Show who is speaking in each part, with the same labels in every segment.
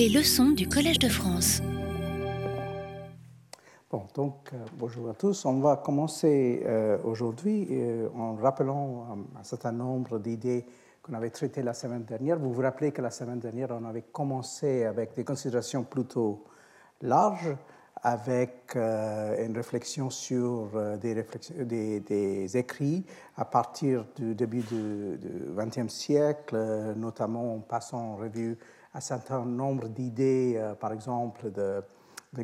Speaker 1: Les leçons du Collège de France.
Speaker 2: Bon, donc, euh, bonjour à tous. On va commencer euh, aujourd'hui euh, en rappelant un, certain nombre d'idées qu'on avait traitées la semaine dernière. Vous vous rappelez que la semaine dernière, on avait commencé avec des considérations plutôt larges, avec une réflexion sur des, des, des, écrits à partir du début du XXe siècle, notamment en passant en revue un certain nombre d'idées, euh, par exemple de,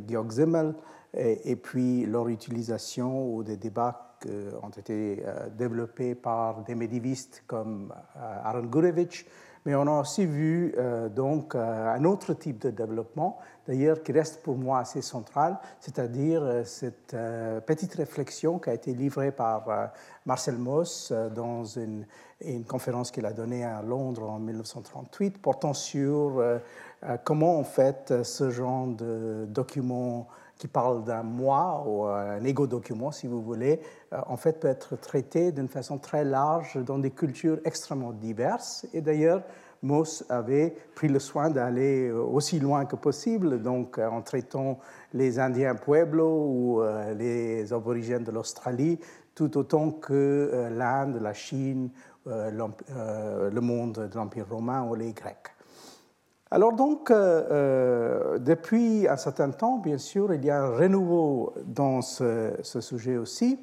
Speaker 2: Georg Simmel, et, puis leur utilisation ou des débats qui ont été euh, développés par des médiévistes comme euh, Aaron Gurevich, mais on a aussi vu donc un autre type de développement, d'ailleurs qui reste pour moi assez central, c'est-à-dire cette petite réflexion qui a été livrée par Marcel Mauss dans une conférence qu'il a donnée à Londres en 1938 portant sur euh, euh, comment en fait ce genre de document qui parle d'un moi ou un égo-document si vous voulez, euh, en fait peut être traité d'une façon très large dans des cultures extrêmement diverses. Et d'ailleurs, Moss avait pris le soin d'aller aussi loin que possible, donc en traitant les Indiens Pueblo ou les aborigènes de l'Australie, tout autant que l'Inde, la Chine euh, euh, le monde de l'Empire romain ou les Grecs. Alors donc, euh, depuis un certain temps, bien sûr, il y a un renouveau dans ce, sujet aussi.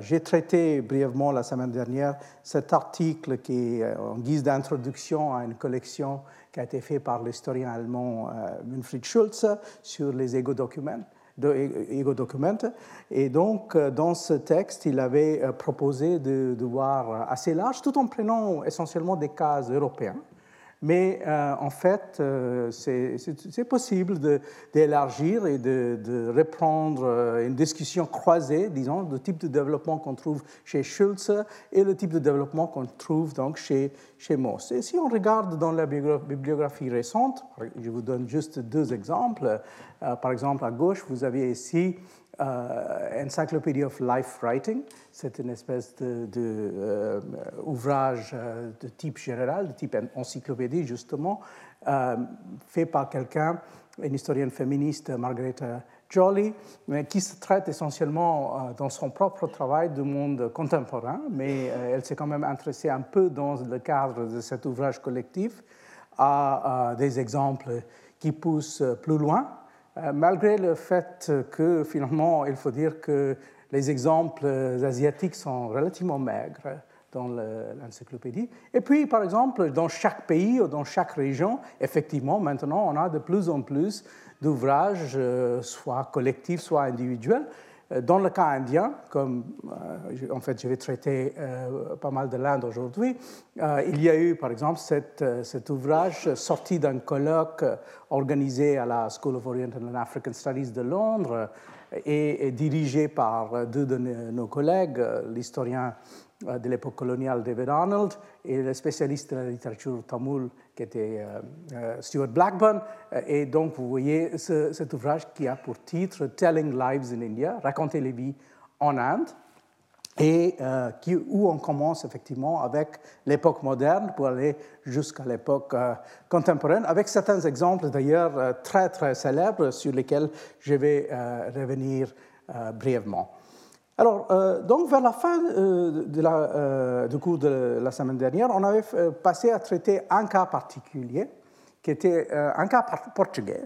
Speaker 2: J'ai traité brièvement la semaine dernière cet article qui est en guise d'introduction à une collection qui a été faite par l'historien allemand Winfried Schulze sur les égo-documents. Et donc, euh, dans ce texte, il avait euh, proposé de, de voir assez large, tout en prenant essentiellement des cas européens. Mais euh, en fait, euh, c'est possible d'élargir et de, reprendre euh, une discussion croisée, disons, du type de développement qu'on trouve chez Schulze et le type de développement qu'on trouve donc chez, chez Moss. Et si on regarde dans la bibliographie récente, je vous donne juste deux exemples. par exemple, à gauche, vous avez ici euh, Encyclopedia of Life Writing. C'est une espèce d'ouvrage de, euh, euh, de, type général, de type encyclopédie, justement, fait par quelqu'un, une historienne féministe, Margaretha Jolie, qui se traite essentiellement dans son propre travail du monde contemporain, mais elle s'est quand même intéressée un peu dans le cadre de cet ouvrage collectif à des exemples qui poussent plus loin malgré le fait que finalement, il faut dire que les exemples asiatiques sont relativement maigres dans l'encyclopédie. Et puis, par exemple, dans chaque pays ou dans chaque région, effectivement, maintenant, on a de plus en plus d'ouvrages, euh, soit collectifs, soit individuels, euh, dans le cas indien, comme euh, en fait je vais traiter euh, pas mal de l'Inde aujourd'hui, il y a eu par exemple cet ouvrage sorti d'un colloque organisé à la School of Oriental and African Studies de Londres et, dirigé par deux de nos collègues, l'historien de l'époque coloniale David Arnold et le spécialiste de la littérature tamoul qui était euh, euh, Stuart Blackburn. Euh, et donc, vous voyez cet ouvrage qui a pour titre Telling Lives in India, raconter les vies en Inde, et qui, où on commence effectivement avec l'époque moderne pour aller jusqu'à l'époque contemporaine, avec certains exemples d'ailleurs très très célèbres sur lesquels je vais revenir brièvement. Alors, euh, donc vers la fin euh, euh, du cours de la semaine dernière, on avait passé à traiter un cas particulier, qui était un cas portugais,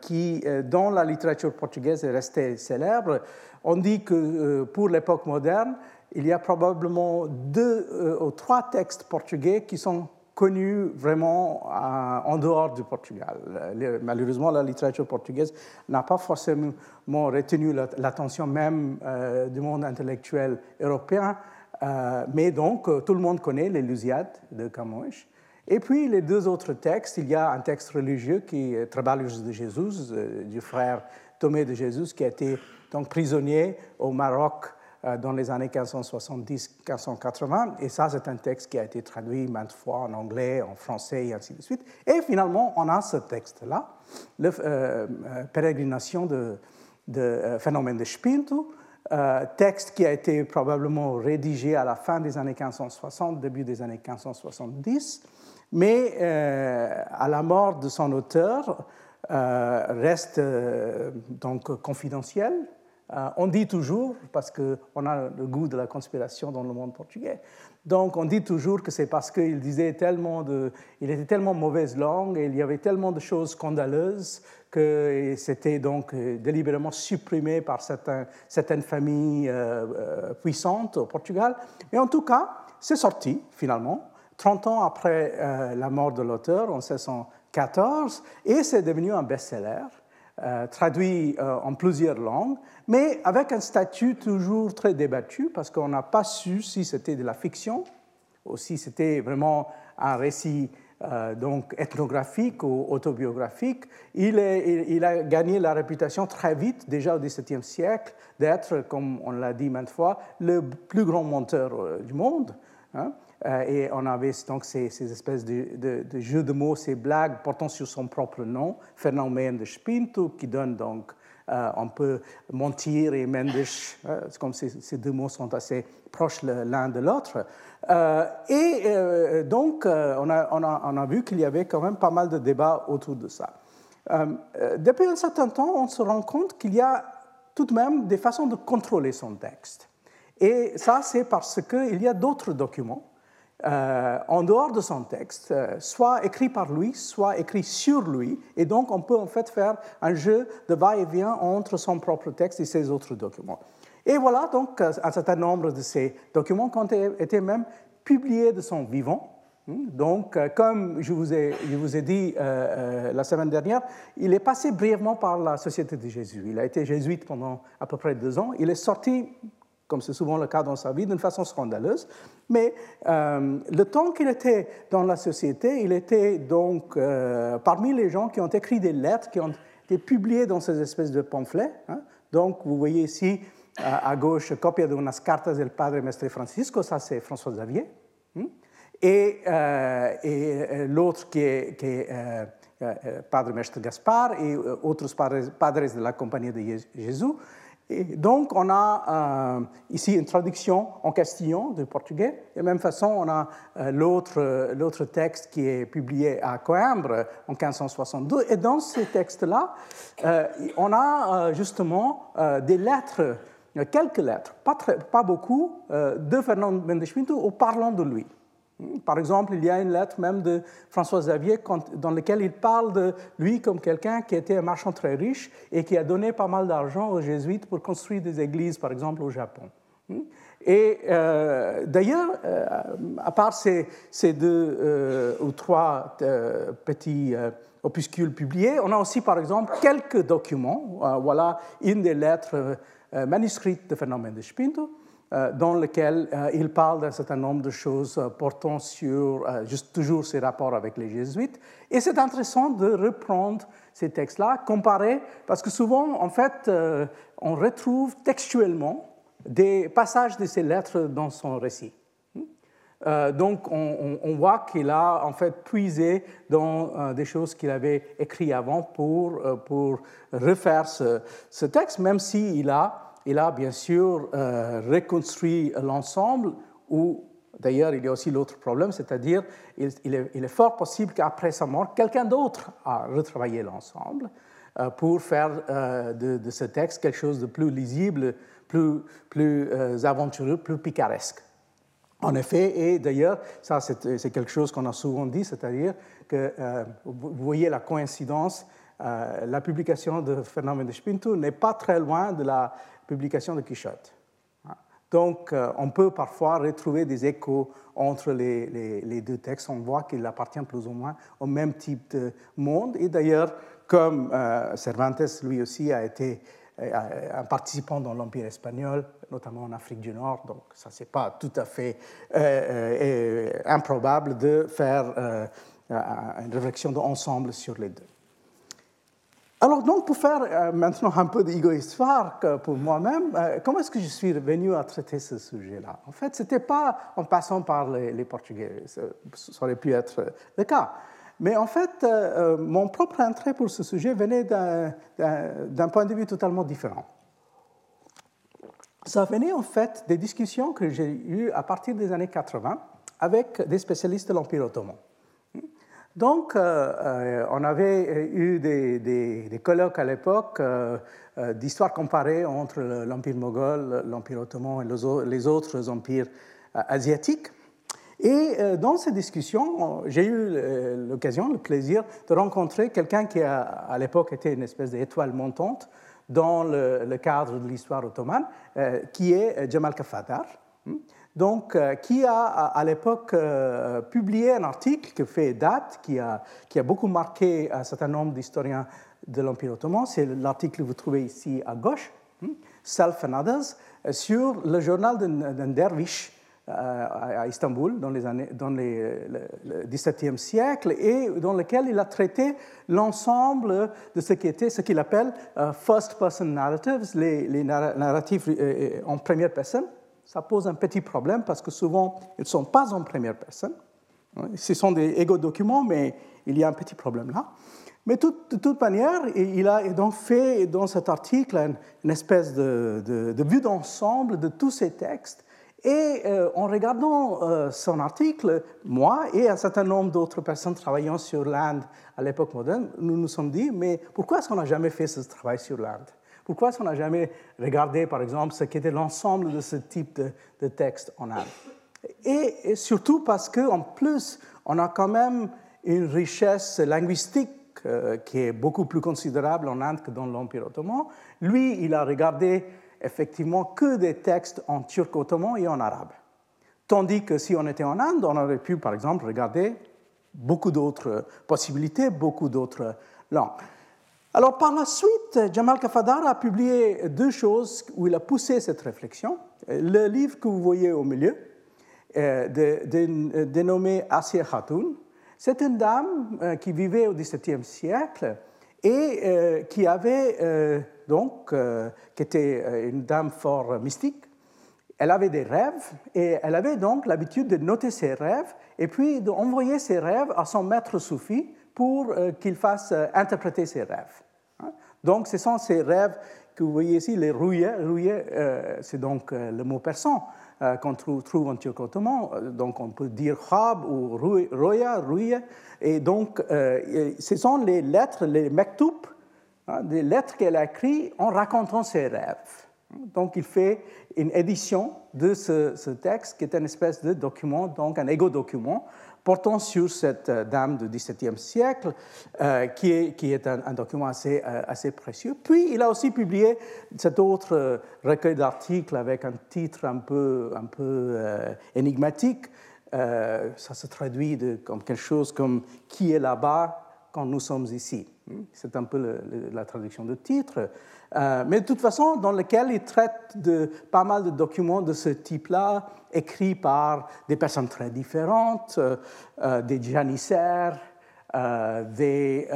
Speaker 2: qui, dans la littérature portugaise, est resté célèbre. On dit que pour l'époque moderne, il y a probablement deux ou trois textes portugais qui sont connu vraiment euh, en dehors du Portugal. Malheureusement, la littérature portugaise n'a pas forcément retenu l'attention même euh, du monde intellectuel européen, euh, mais donc tout le monde connaît les Lusiades de Camões. Et puis les deux autres textes, il y a un texte religieux qui est Trabalhos de Jésus, du frère Thomé de Jésus, qui a été donc prisonnier au Maroc euh, dans les années 1570-1580. Et ça, c'est un texte qui a été traduit maintes fois en anglais, en français et ainsi de suite. Et finalement, on a ce texte-là, la euh, euh, Pérégrination de, de Phénomène de Spinto, texte qui a été probablement rédigé à la fin des années 1560, début des années 1570. mais à la mort de son auteur, reste donc confidentiel. On dit toujours, parce qu'on a le goût de la conspiration dans le monde portugais, donc on dit toujours que c'est parce qu'il disait tellement de, il était tellement mauvaise langue et il y avait tellement de choses scandaleuses que c'était donc euh, délibérément supprimé par certaines familles euh, euh, puissantes au Portugal. Mais en tout cas, c'est sorti finalement, 30 ans après la mort de l'auteur, en 1614, et c'est devenu un best-seller. Traduit en plusieurs langues, mais avec un statut toujours très débattu, parce qu'on n'a pas su si c'était de la fiction ou si c'était vraiment un récit euh, donc ethnographique ou autobiographique. Il, a gagné la réputation très vite, déjà au XVIIe siècle, d'être, comme on l'a dit maintes fois, le plus grand monteur euh, du monde. Hein. Euh, et on avait donc ces, espèces de, jeux de mots, ces blagues portant sur son propre nom, Fernand Mendes Pinto, qui donne donc euh, on peut mentir et Mendes, euh, comme ces, deux mots sont assez proches l'un de l'autre. Euh, et donc, on a, on, a, on a, vu qu'il y avait quand même pas mal de débats autour de ça. depuis un certain temps, on se rend compte qu'il y a tout de même des façons de contrôler son texte. Et ça, c'est parce qu'il y a d'autres documents euh, en dehors de son texte, euh, soit écrit par lui, soit écrit sur lui, et donc on peut en fait faire un jeu de va-et-vient entre son propre texte et ses autres documents. Et voilà donc euh, un certain nombre de ces documents qui ont été même publiés de son vivant. Hmm, donc, comme je vous ai, je vous ai dit la semaine dernière, il est passé brièvement par la Société de Jésus. Il a été jésuite pendant à peu près deux ans. Il est sorti comme c'est souvent le cas dans sa vie, d'une façon scandaleuse. Mais euh, le temps qu'il était dans la société, il était donc euh, parmi les gens qui ont écrit des lettres, qui ont été publiées dans ces espèces de pamphlets. Hein. Donc, vous voyez ici à, gauche, copia de unas cartas del Padre Mestre Francisco, ça c'est François Xavier. Hein. Et, euh, et l'autre qui est, qui est Padre Mestre Gaspar et autres padres, padres de la Compagnie de Jésus. Et donc, on a euh, ici une traduction en castillan du portugais. De la même façon, on a euh, l'autre texte qui est publié à Coimbra en 1562. Et dans ces textes-là, euh, on a justement des lettres, quelques lettres, pas, très, pas beaucoup, de Fernand Mendes Pinto parlant de lui. Par exemple, il y a une lettre même de François Xavier dans laquelle il parle de lui comme quelqu'un qui était un marchand très riche et qui a donné pas mal d'argent aux jésuites pour construire des églises, par exemple au Japon. Et euh, d'ailleurs, euh, à part ces, deux euh, ou trois petits opuscules publiés, on a aussi, par exemple, quelques documents. voilà une des lettres manuscrites de Fernand Mendes Pinto euh, dans lequel euh, il parle d'un certain nombre de choses euh, portant sur juste toujours ses rapports avec les jésuites. Et c'est intéressant de reprendre ces textes-là, comparer, parce que souvent, en fait, on retrouve textuellement des passages de ces lettres dans son récit. donc, on, voit qu'il a en fait puisé dans des choses qu'il avait écrites avant pour, pour refaire ce, ce texte, même s'il a il a bien sûr euh, reconstruit l'ensemble, ou d'ailleurs il y a aussi l'autre problème, c'est-à-dire il, est fort possible qu'après sa mort, quelqu'un d'autre a retravaillé l'ensemble euh, pour faire euh, de, ce texte quelque chose de plus lisible, plus, plus aventureux, plus picaresque. En effet, et d'ailleurs, ça c'est quelque chose qu'on a souvent dit, c'est-à-dire que vous voyez la coïncidence, la publication de Fernand de Pinto n'est pas très loin de la publication de Quichotte. Donc, euh, on peut parfois retrouver des échos entre les, deux textes. On voit qu'ils appartiennent plus ou moins au même type de monde. Et d'ailleurs, comme euh, Cervantes, lui aussi, a été euh, un participant dans l'Empire espagnol, notamment en Afrique du Nord, donc ça, c'est pas tout à fait improbable de faire une réflexion d'ensemble sur les deux. Alors donc, pour faire euh, maintenant un peu d'égoïstoire pour moi-même, euh, comment est-ce que je suis venu à traiter ce sujet-là? En fait, ce n'était pas en passant par les, Portugais, ça, aurait pu être le cas. Mais en fait, euh, mon propre intérêt pour ce sujet venait d'un point de vue totalement différent. Ça venait en fait des discussions que j'ai eues à partir des années 80 avec des spécialistes de l'Empire ottoman. Donc, on avait eu des, colloques à l'époque d'histoire comparée entre l'Empire moghol, l'Empire ottoman et les autres empires asiatiques. Et dans ces discussions, j'ai eu l'occasion, le plaisir de rencontrer quelqu'un qui a, à l'époque était une espèce d'étoile montante dans le, cadre de l'histoire ottomane, qui est Jamal Kafadar donc, euh, qui a à l'époque euh, publié un article qui fait date, qui a, beaucoup marqué un certain nombre d'historiens de l'Empire ottoman. C'est l'article que vous trouvez ici à gauche, hmm, Self and Others, euh, sur le journal d'un derviche à Istanbul dans, les années, dans le XVIIe siècle et dans lequel il a traité l'ensemble de ce qui était qu'il appelle first person narratives, les narratifs en première personne ça pose un petit problème parce que souvent, ils ne sont pas en première personne. Ce sont des égo-documents, mais il y a un petit problème là. Mais de toute manière, il a donc fait dans cet article une, espèce de, vue d'ensemble de tous ces textes. Et euh, en regardant euh, son article, moi et un certain nombre d'autres personnes travaillant sur l'Inde à l'époque moderne, nous nous sommes dit, mais pourquoi est-ce qu'on n'a jamais fait ce travail sur l'Inde? Pourquoi qu'on n'a jamais regardé, par exemple, ce qu'était l'ensemble de ce type de, texte en Inde et, surtout parce qu'en plus, on a quand même une richesse linguistique euh, qui est beaucoup plus considérable en Inde que dans l'Empire ottoman. Lui, il a regardé effectivement que des textes en turc ottoman et en arabe. Tandis que si on était en Inde, on aurait pu, par exemple, regarder beaucoup d'autres possibilités, beaucoup d'autres langues. Alors par la suite, Jamal Kafadar a publié deux choses où il a poussé cette réflexion. Le livre que vous voyez au milieu, euh, dénommé Asir Khatoun, c'est une dame euh, qui vivait au XVIIe siècle et euh, qui avait donc, qui était une dame fort mystique. Elle avait des rêves et elle avait donc l'habitude de noter ses rêves et puis d'envoyer ses rêves à son maître soufi pour euh, qu'il fasse euh, interpréter ses rêves. Hein. Donc, ce sont ces rêves que vous voyez ici, les rouillés. Euh, c'est donc le mot persan qu'on trouve, en turc ottoman. Donc, on peut dire khab ou roya, rouye. Et donc, ce sont les lettres, les mektoub, hein, des lettres qu'elle a écrites en racontant ses rêves. Donc, il fait une édition de ce, ce, texte qui est une espèce de document, donc un égo-document, portant sur cette euh, dame du XVIIe siècle, euh, qui est, qui est un, document assez, euh, assez, précieux. Puis, il a aussi publié cet autre recueil d'articles avec un titre un peu, un peu énigmatique. ça se traduit de, comme quelque chose comme Qui est là-bas quand nous sommes ici? C'est un peu la traduction du titre. Euh, mais de toute façon, dans lequel il traite de pas mal de documents de ce type-là, écrits par des personnes très différentes, euh, euh, des janissaires, des,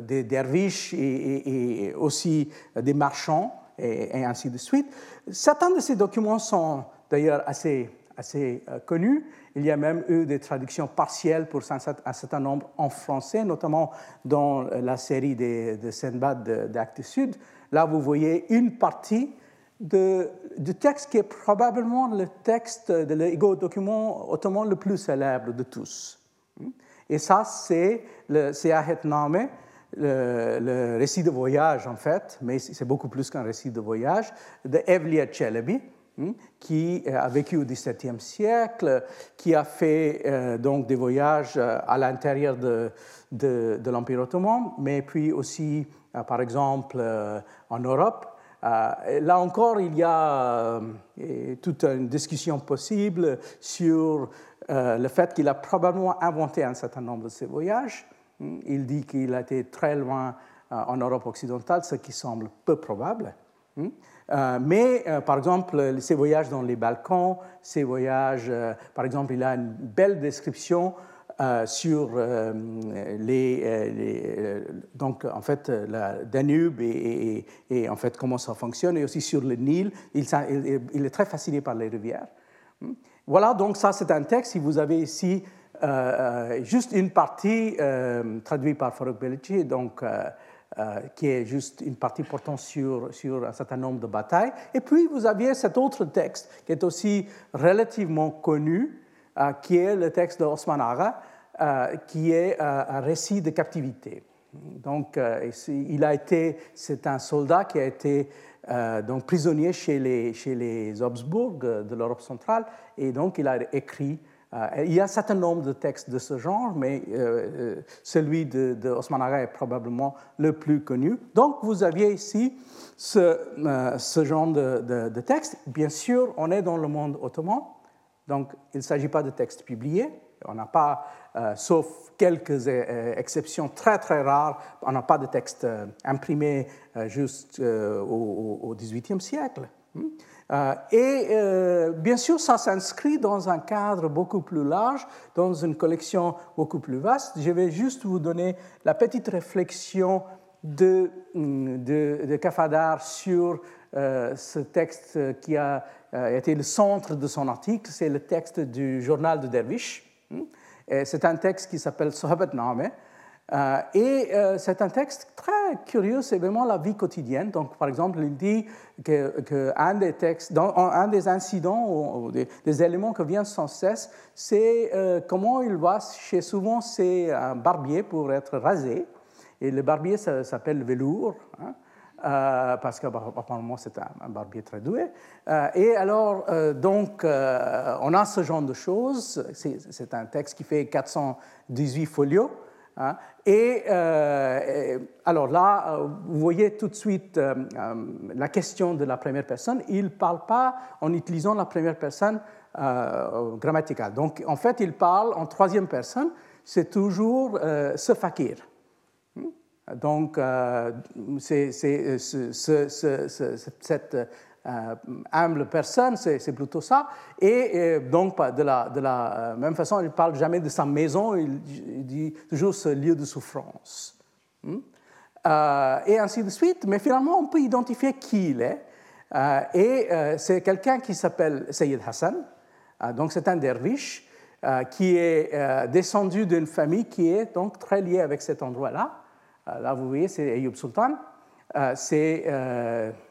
Speaker 2: des derviches et, aussi des marchands, et, et, ainsi de suite. Certains de ces documents sont d'ailleurs assez, assez connus. Il y a même eu des traductions partielles pour un certain nombre en français, notamment dans la série de, Senbad d'Actes Sud. Là, vous voyez une partie du texte qui est probablement le texte de l'égo-document ottoman le plus célèbre de tous. Et ça, c'est le Seyahetname, le, le récit de voyage en fait, mais c'est beaucoup plus qu'un récit de voyage, de Evliya Chelebi, qui a vécu au XVIIe siècle, qui a fait euh, donc des voyages euh, à l'intérieur de, l'Empire ottoman, mais puis aussi, euh, par exemple, en Europe. là encore, il y a toute une discussion possible sur le fait qu'il a probablement inventé un certain nombre de ces voyages. Hmm, il dit qu'il a été très loin en Europe occidentale, ce qui semble peu probable. Euh, mais, euh, par exemple, ces voyages dans les Balkans, ces voyages, euh, par exemple, il a une belle description sur les, donc en fait la Danube et, en fait comment ça fonctionne et aussi sur le Nil. Il, il, est très fasciné par les rivières. Hmm. Voilà, donc ça c'est un texte. Si vous avez ici juste une partie traduite par Farouk Belici, donc euh, qui est juste une partie portant sur, sur un certain nombre de batailles. Et puis, vous aviez cet autre texte qui est aussi relativement connu, euh, qui est le texte de Osman Aga, qui est un récit de captivité. Donc, il a été, c'est un soldat qui a été donc prisonnier chez les, chez les Habsbourg de l'Europe centrale, et donc il a écrit euh, il y a un certain nombre de textes de ce genre, mais euh, euh, celui de, de, est probablement le plus connu. Donc, vous aviez ici ce, genre de, de, texte. Bien sûr, on est dans le monde ottoman, donc il ne s'agit pas de textes publiés. On n'a pas, sauf quelques exceptions très très rares, on n'a pas de textes imprimés juste au XVIIIe siècle. Hmm? Euh, et euh, bien sûr, ça s'inscrit dans un cadre beaucoup plus large, dans une collection beaucoup plus vaste. Je vais juste vous donner la petite réflexion de, de, de Kafadar sur euh, ce texte qui a été le centre de son article. C'est le texte du journal de Dervish. Hmm? C'est un texte qui s'appelle Sohabat Name et euh, c'est un texte très curieux, c'est vraiment la vie quotidienne. Donc, par exemple, il dit qu'un des textes, un des incidents ou, des, éléments qui viennent sans cesse, c'est euh, comment il va chez souvent c'est un barbier pour être rasé. Et le barbier s'appelle velours. Hein, parce qu'apparemment c'est un, barbier très doué. et alors, donc, on a ce genre de choses. C'est un texte qui fait 418 folios. Hein. Euh, et alors là, euh, vous voyez tout de suite euh, la question de la première personne. Il ne parle pas en utilisant la première personne grammaticale. Donc en fait, il parle en troisième personne. C'est toujours ce fakir. Hmm? Donc, c'est, cette euh, humble personne, c'est plutôt ça. Et, donc, de la, de la, euh, même façon, il ne parle jamais de sa maison, il, dit toujours ce lieu de souffrance. Hmm? Euh, et ainsi de suite. Mais finalement, on peut identifier qui il est. et c'est quelqu'un qui s'appelle Sayyid Hassan. donc, c'est un derviche qui est descendu d'une famille qui est donc très liée avec cet endroit-là. là, vous voyez, c'est Ayyub Sultan. c'est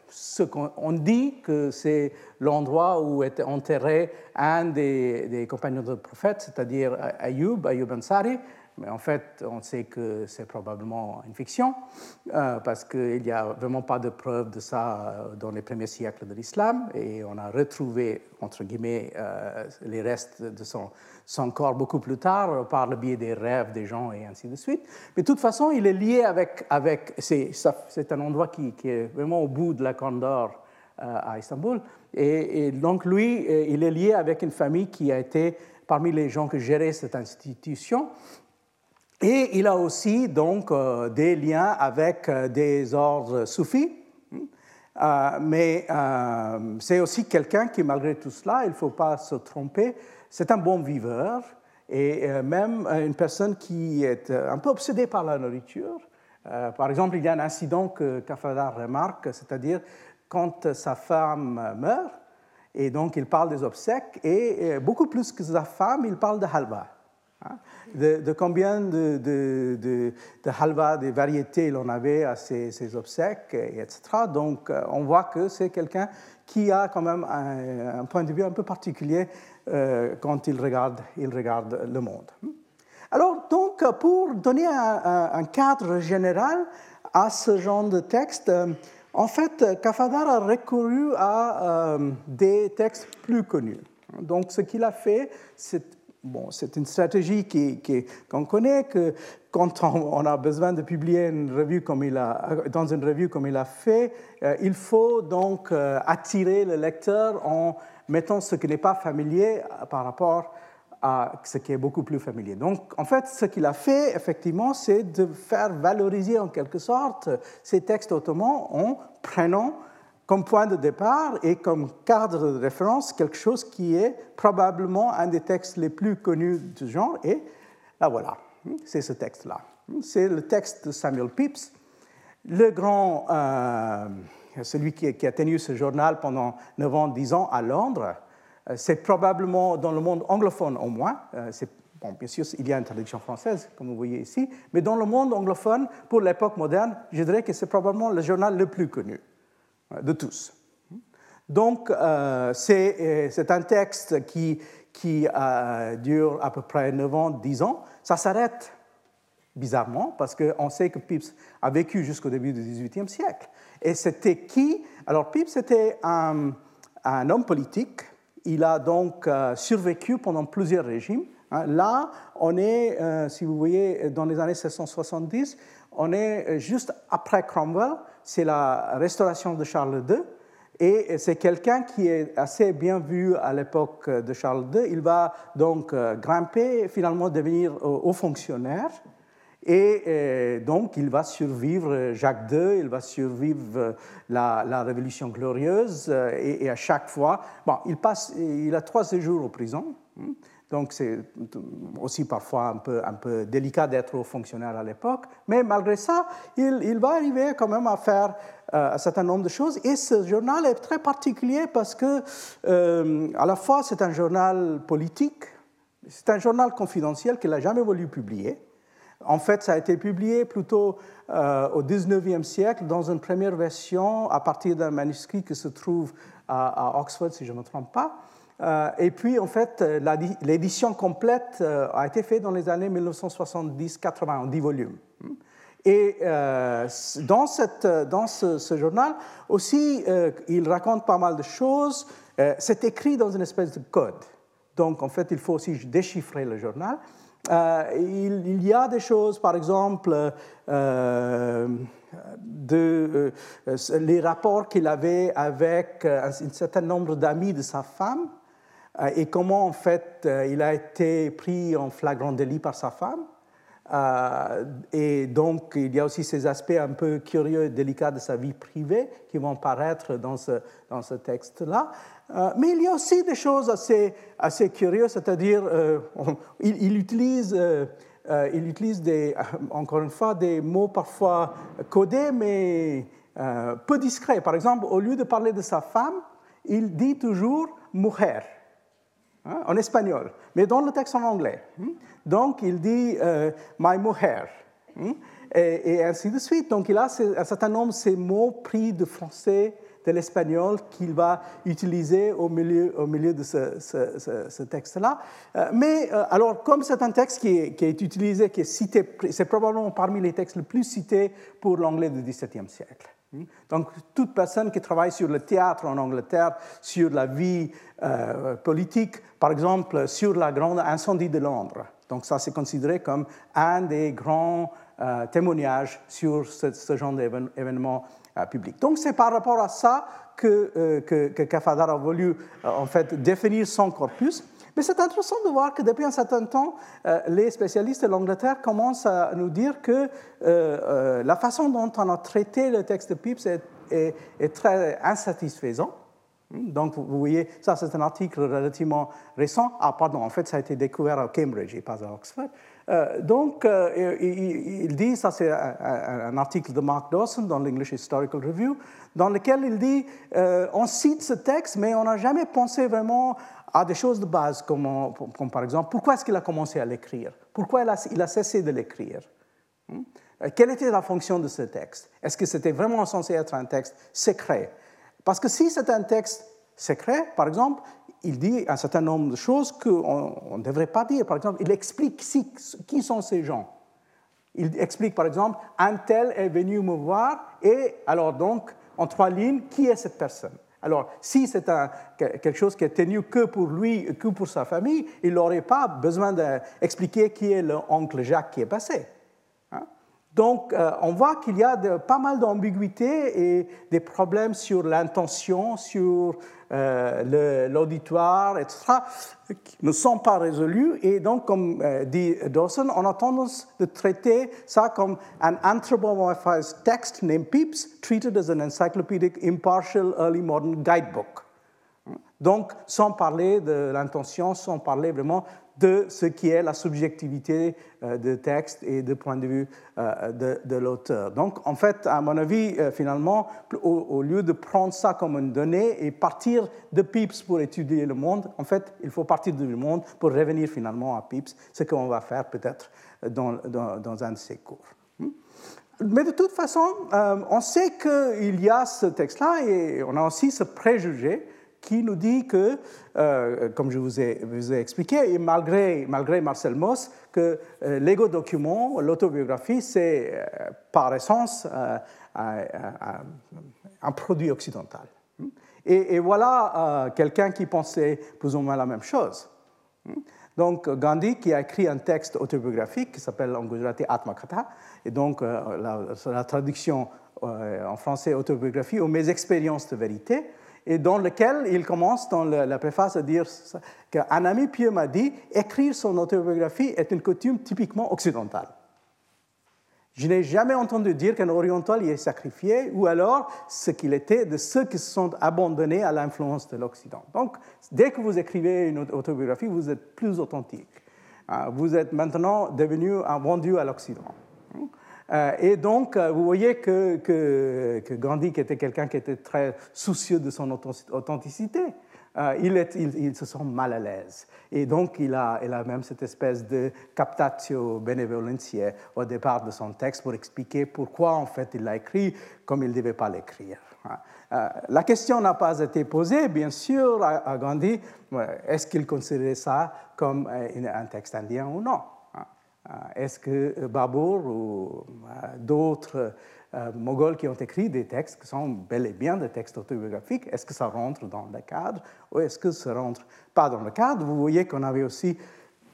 Speaker 2: ce qu'on dit que c'est l'endroit où était enterré un des, compagnons du prophète, c'est-à-dire Ayoub, Ayoub Ansari, mais en fait, on sait que c'est probablement une fiction, euh, parce qu'il n'y a vraiment pas de preuve de ça euh, dans les premiers siècles de l'islam, et on a retrouvé, entre guillemets, euh, les restes de son, corps beaucoup plus tard, par le biais des rêves des gens et ainsi de suite. Mais de toute façon, il est lié avec... avec c'est un endroit qui, est vraiment au bout de la Corne d'Or à Istanbul, et, et donc lui, il est lié avec une famille qui a été parmi les gens qui géraient cette institution, et il a aussi donc euh, des liens avec euh, des ordres soufis. Euh, mais c'est aussi quelqu'un qui, malgré tout cela, il ne faut pas se tromper, c'est un bon viveur et même une personne qui est un peu obsédée par la nourriture. par exemple, il y a un incident que Kafadar remarque, c'est-à-dire quand sa femme meurt, et donc il parle des obsèques, et beaucoup plus que sa femme, il parle de halva. Hein, de, combien de, de, halva, des variétés il en avait à ses, obsèques, etc. Donc euh, on voit que c'est quelqu'un qui a quand même un, point de vue un peu particulier euh, quand il regarde, il regarde le monde. Alors donc pour donner un, cadre général à ce genre de texte, euh, en fait, Kafadar a recouru à des textes plus connus. Donc, ce qu'il a fait, c'est Bon, c'est une stratégie qu'on connaît, que quand on, a besoin de publier une revue comme il a, dans une revue comme il a fait, euh, il faut donc euh, attirer le lecteur en mettant ce qui n'est pas familier par rapport à ce qui est beaucoup plus familier. Donc, en fait, ce qu'il a fait, effectivement, c'est de faire valoriser en quelque sorte ces textes ottomans en prenant comme point de départ et comme cadre de référence quelque chose qui est probablement un des textes les plus connus du genre. Et là voilà, c'est ce texte-là. C'est le texte de Samuel Pepys, le grand, euh, celui qui, a tenu ce journal pendant 9 ans, 10 ans à Londres. Euh, c'est probablement dans le monde anglophone au moins. Euh, bon, bien sûr, il y a une traduction française, comme vous voyez ici, mais dans le monde anglophone, pour l'époque moderne, je dirais que c'est probablement le journal le plus connu de tous. Donc, euh, euh, c'est un texte qui, qui euh, dure à peu près 9 ans, 10 ans. Ça s'arrête bizarrement parce qu'on sait que Pepys a vécu jusqu'au début du XVIIIe siècle. Et c'était qui? Alors Pepys était un, homme politique. Il a donc survécu pendant plusieurs régimes. Hein. Là, on est, si vous voyez, dans les années 1670, on est juste après Cromwell, c'est la restauration de Charles II. Et c'est quelqu'un qui est assez bien vu à l'époque de Charles II. Il va donc euh, grimper, finalement devenir haut fonctionnaire. Et euh, donc, il va survivre Jacques II, il va survivre la, Révolution glorieuse, et, et, à chaque fois, bon, il, passe, il a trois séjours en prison. Donc c'est aussi parfois un peu, un peu délicat d'être fonctionnaire à l'époque, mais malgré ça, il, va arriver quand même à faire euh, un certain nombre de choses. Et ce journal est très particulier parce que, euh, à la fois, c'est un journal politique, c'est un journal confidentiel qu'il n'a jamais voulu publier. En fait, ça a été publié plutôt euh, au 19e siècle dans une première version à partir d'un manuscrit qui se trouve à Oxford, si je ne me trompe pas. Euh, et puis, en fait, l'édition complète euh, a été faite dans les années 1970-80 en 10 volumes. Et euh, dans, ce, journal aussi, il raconte pas mal de choses. c'est écrit dans une espèce de code. Donc, en fait, il faut aussi déchiffrer le journal. il, y a des choses, par exemple, les rapports qu'il avait avec un certain nombre d'amis de sa femme, et comment en fait euh, il a été pris en flagrant délit par sa femme. Euh, et donc il y a aussi ces aspects un peu curieux et délicats de sa vie privée qui vont paraître dans ce, dans ce texte-là. mais il y a aussi des choses assez, assez curieuses, c'est-à-dire il, il, utilise... il utilise encore une fois des mots parfois codés mais peu discrets. Par exemple, au lieu de parler de sa femme, il dit toujours mujer. Hein, en espagnol, mais dans le texte en anglais. Hein. Donc, il dit euh, my mujer, hein, et, ainsi de suite. Donc, il a un certain nombre de ces mots pris de français, de l'espagnol, qu'il va utiliser au milieu, au milieu de ce, texte-là. Euh, mais euh, alors, comme c'est un texte qui est, qui est utilisé, qui est cité, c'est probablement parmi les textes les plus cités pour l'anglais du XVIIe siècle. Hmm? Donc, toute personne qui travaille sur le théâtre en Angleterre, sur la vie euh, politique, par exemple, sur la grande incendie de Londres. Donc, ça, c'est considéré comme un des grands euh, témoignages sur ce, genre d'événement euh, public. Donc, c'est par rapport à ça que, que, que Cafadar a voulu, en fait, définir son corpus. Mais c'est intéressant de voir que depuis un certain temps, euh, les spécialistes de l'Angleterre commencent à nous dire que euh, euh, la façon dont on a traité le texte de Pepys est, très insatisfaisant. Donc, vous voyez, ça, c'est un article relativement récent. Ah, pardon, en fait, ça a été découvert à Cambridge et pas à Oxford. Donc, il, dit, ça, c'est un, article de Mark Dawson dans l'English Historical Review, dans lequel il dit on cite ce texte, mais on n'a jamais pensé vraiment à des choses de base, comme, par exemple, pourquoi est-ce qu'il a commencé à l'écrire? Pourquoi il a, cessé de l'écrire? Hmm? euh, Quelle était la fonction de ce texte? Est-ce que c'était vraiment censé être un texte secret? Parce que si c'est un texte secret, par exemple, il dit un certain nombre de choses qu'on ne devrait pas dire. Par exemple, il explique qui sont ces gens. Il explique, par exemple, un tel est venu me voir, et alors donc, en trois lignes, qui est cette personne? Alors, si c'est quelque chose qui est tenu que pour lui, que pour sa famille, il n'aurait pas besoin d'expliquer qui est l'oncle Jacques qui est passé. Hein. Donc, euh, on voit qu'il y a pas mal d'ambiguïté et des problèmes sur l'intention, sur euh, l'auditoire, etc., ne sont pas résolus. Et donc, comme euh, dit Dawson, on a tendance de traiter ça comme un anthropomorphized text named Pepys, treated as an encyclopedic, impartial, early modern guidebook. Donc, sans parler de l'intention, sans parler vraiment de ce qui est la subjectivité euh, de texte et de point de vue euh, de, l'auteur. Donc, en fait, à mon avis, euh, finalement, au, lieu de prendre ça comme une donnée et partir de Pepys pour étudier le monde, en fait, il faut partir du monde pour revenir finalement à Pepys, ce qu'on va faire peut-être dans, dans, un de ces cours. Hmm? Mais de toute façon, on sait qu'il y a ce texte-là et on a aussi ce préjugé qui nous dit que, comme je vous ai, expliqué, et malgré, Marcel Mauss, que l'ego document, l'autobiographie, c'est par essence un produit occidental. Et, voilà quelqu'un qui pensait plus ou moins la même chose. Donc Gandhi, qui a écrit un texte autobiographique qui s'appelle en Gujarati Atmakatha, et donc la, traduction en français autobiographie ou mes expériences de vérité, et dans lequel il commence dans la préface à dire qu'un ami pieux m'a dit écrire son autobiographie est une coutume typiquement occidentale. Je n'ai jamais entendu dire qu'un oriental y est sacrifié, ou alors ce qu'il était de ceux qui se sont abandonnés à l'influence de l'Occident. Donc, dès que vous écrivez une autobiographie, vous êtes plus authentique. Hein, vous êtes maintenant devenu vendu à l'Occident. Euh, et donc, euh, vous voyez que, Gandhi, qui était quelqu'un qui était très soucieux de son authenticité, euh, il, se sent mal à l'aise. Et donc, il a, même cette espèce de captatio benevolentiae au départ de son texte pour expliquer pourquoi, en fait, il l'a écrit comme il ne devait pas l'écrire. Hein. la question n'a pas été posée, bien sûr, à, Gandhi, est-ce qu'il considérait ça comme un texte indien ou non? Est-ce que Babur ou euh, d'autres euh, Moghols qui ont écrit des textes qui sont bel et bien des textes autobiographiques, est-ce que ça rentre dans le cadre ou est-ce que ça rentre pas dans le cadre? Vous voyez qu'on avait aussi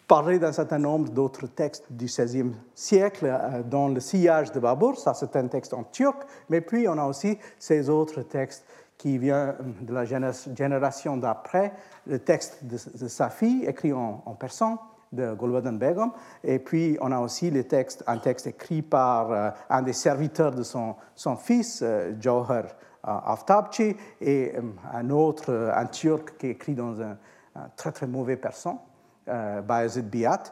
Speaker 2: parlé d'un certain nombre d'autres textes du XVIe siècle dans le sillage de Babur, ça c'est un texte en turc, mais puis on a aussi ces autres textes qui viennent de la génération d'après, le texte de, sa fille écrit en persan, de Golwadan Begum. Et puis, on a aussi les textes, un texte écrit par euh, un des serviteurs de son, fils, euh, Johar euh, Aftabchi, et un autre, un turc qui écrit dans un, très très mauvais persan, Bayezid Biat,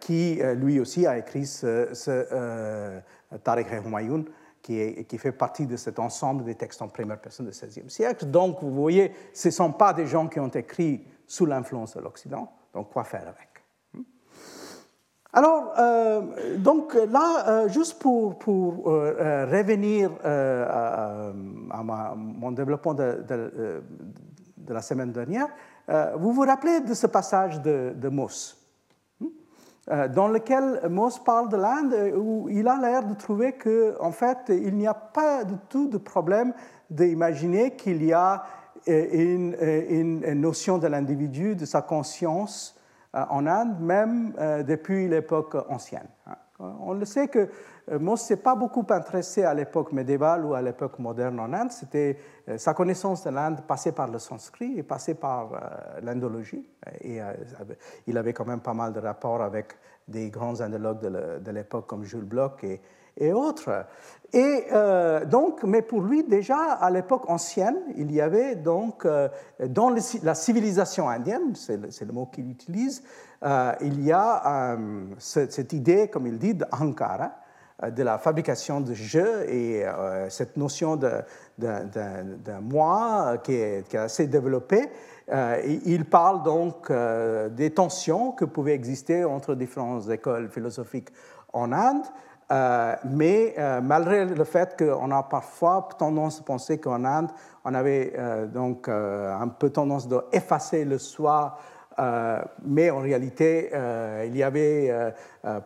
Speaker 2: qui lui aussi a écrit ce, ce Tariq Humayun, qui, fait partie de cet ensemble des textes en première personne du XVIe siècle. Donc, vous voyez, ce ne sont pas des gens qui ont écrit sous l'influence de l'Occident, donc, quoi faire avec? Hmm? alors, euh, donc là, euh, juste pour, pour euh, revenir à, mon développement de, la semaine dernière, vous vous rappelez de ce passage de, de Moss, hmm? dans lequel Moss parle de l'Inde, où il a l'air de trouver qu'en en fait, il n'y a pas du tout de problème d'imaginer qu'il y a une, notion de l'individu, de sa conscience euh, en Inde, même euh, depuis l'époque ancienne. On le sait que euh, Moss s'est pas beaucoup intéressé à l'époque médiévale ou à l'époque moderne en Inde. C'était sa connaissance de l'Inde passée par le sanskrit et passée par l'indologie. Et il avait quand même pas mal de rapports avec des grands indologues de l'époque comme Jules Bloch et, et autres. Et euh, donc, mais pour lui, déjà à l'époque ancienne, il y avait donc euh, dans la civilisation indienne, c'est le, mot qu'il utilise, euh, il y a cette, idée, comme il dit, d'Ankara, de la fabrication de jeux et cette notion d'un moi qui est, qui est, assez développée. il parle donc des tensions que pouvaient exister entre différentes écoles philosophiques en Inde. Euh, mais euh, malgré le fait qu'on a parfois tendance à penser qu'en Inde, on avait euh, donc un peu tendance d'effacer le soi, mais en réalité, il y avait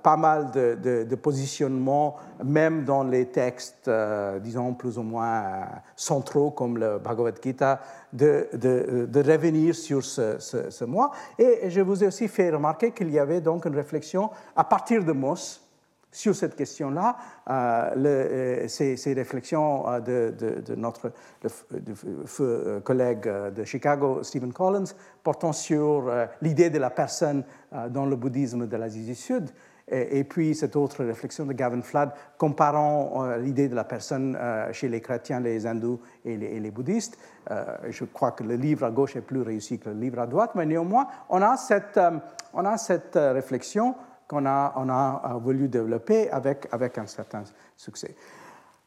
Speaker 2: pas mal de, de, positionnements, même dans les textes, disons, plus ou moins centraux, comme le Bhagavad Gita, de, de revenir sur ce, ce, ce, moi. Et je vous ai aussi fait remarquer qu'il y avait donc une réflexion à partir de Moss, sur cette question-là, euh, euh, ces, réflexions euh, de, notre collègue de Chicago, Stephen Collins, portant sur l'idée de la personne dans le bouddhisme de l'Asie du Sud, et, puis cette autre réflexion de Gavin Flood, comparant l'idée de la personne chez les chrétiens, les hindous et les, bouddhistes. je crois que le livre à gauche est plus réussi que le livre à droite, mais néanmoins, on a cette, on a cette réflexion qu'on a, on a voulu développer avec, un certain succès.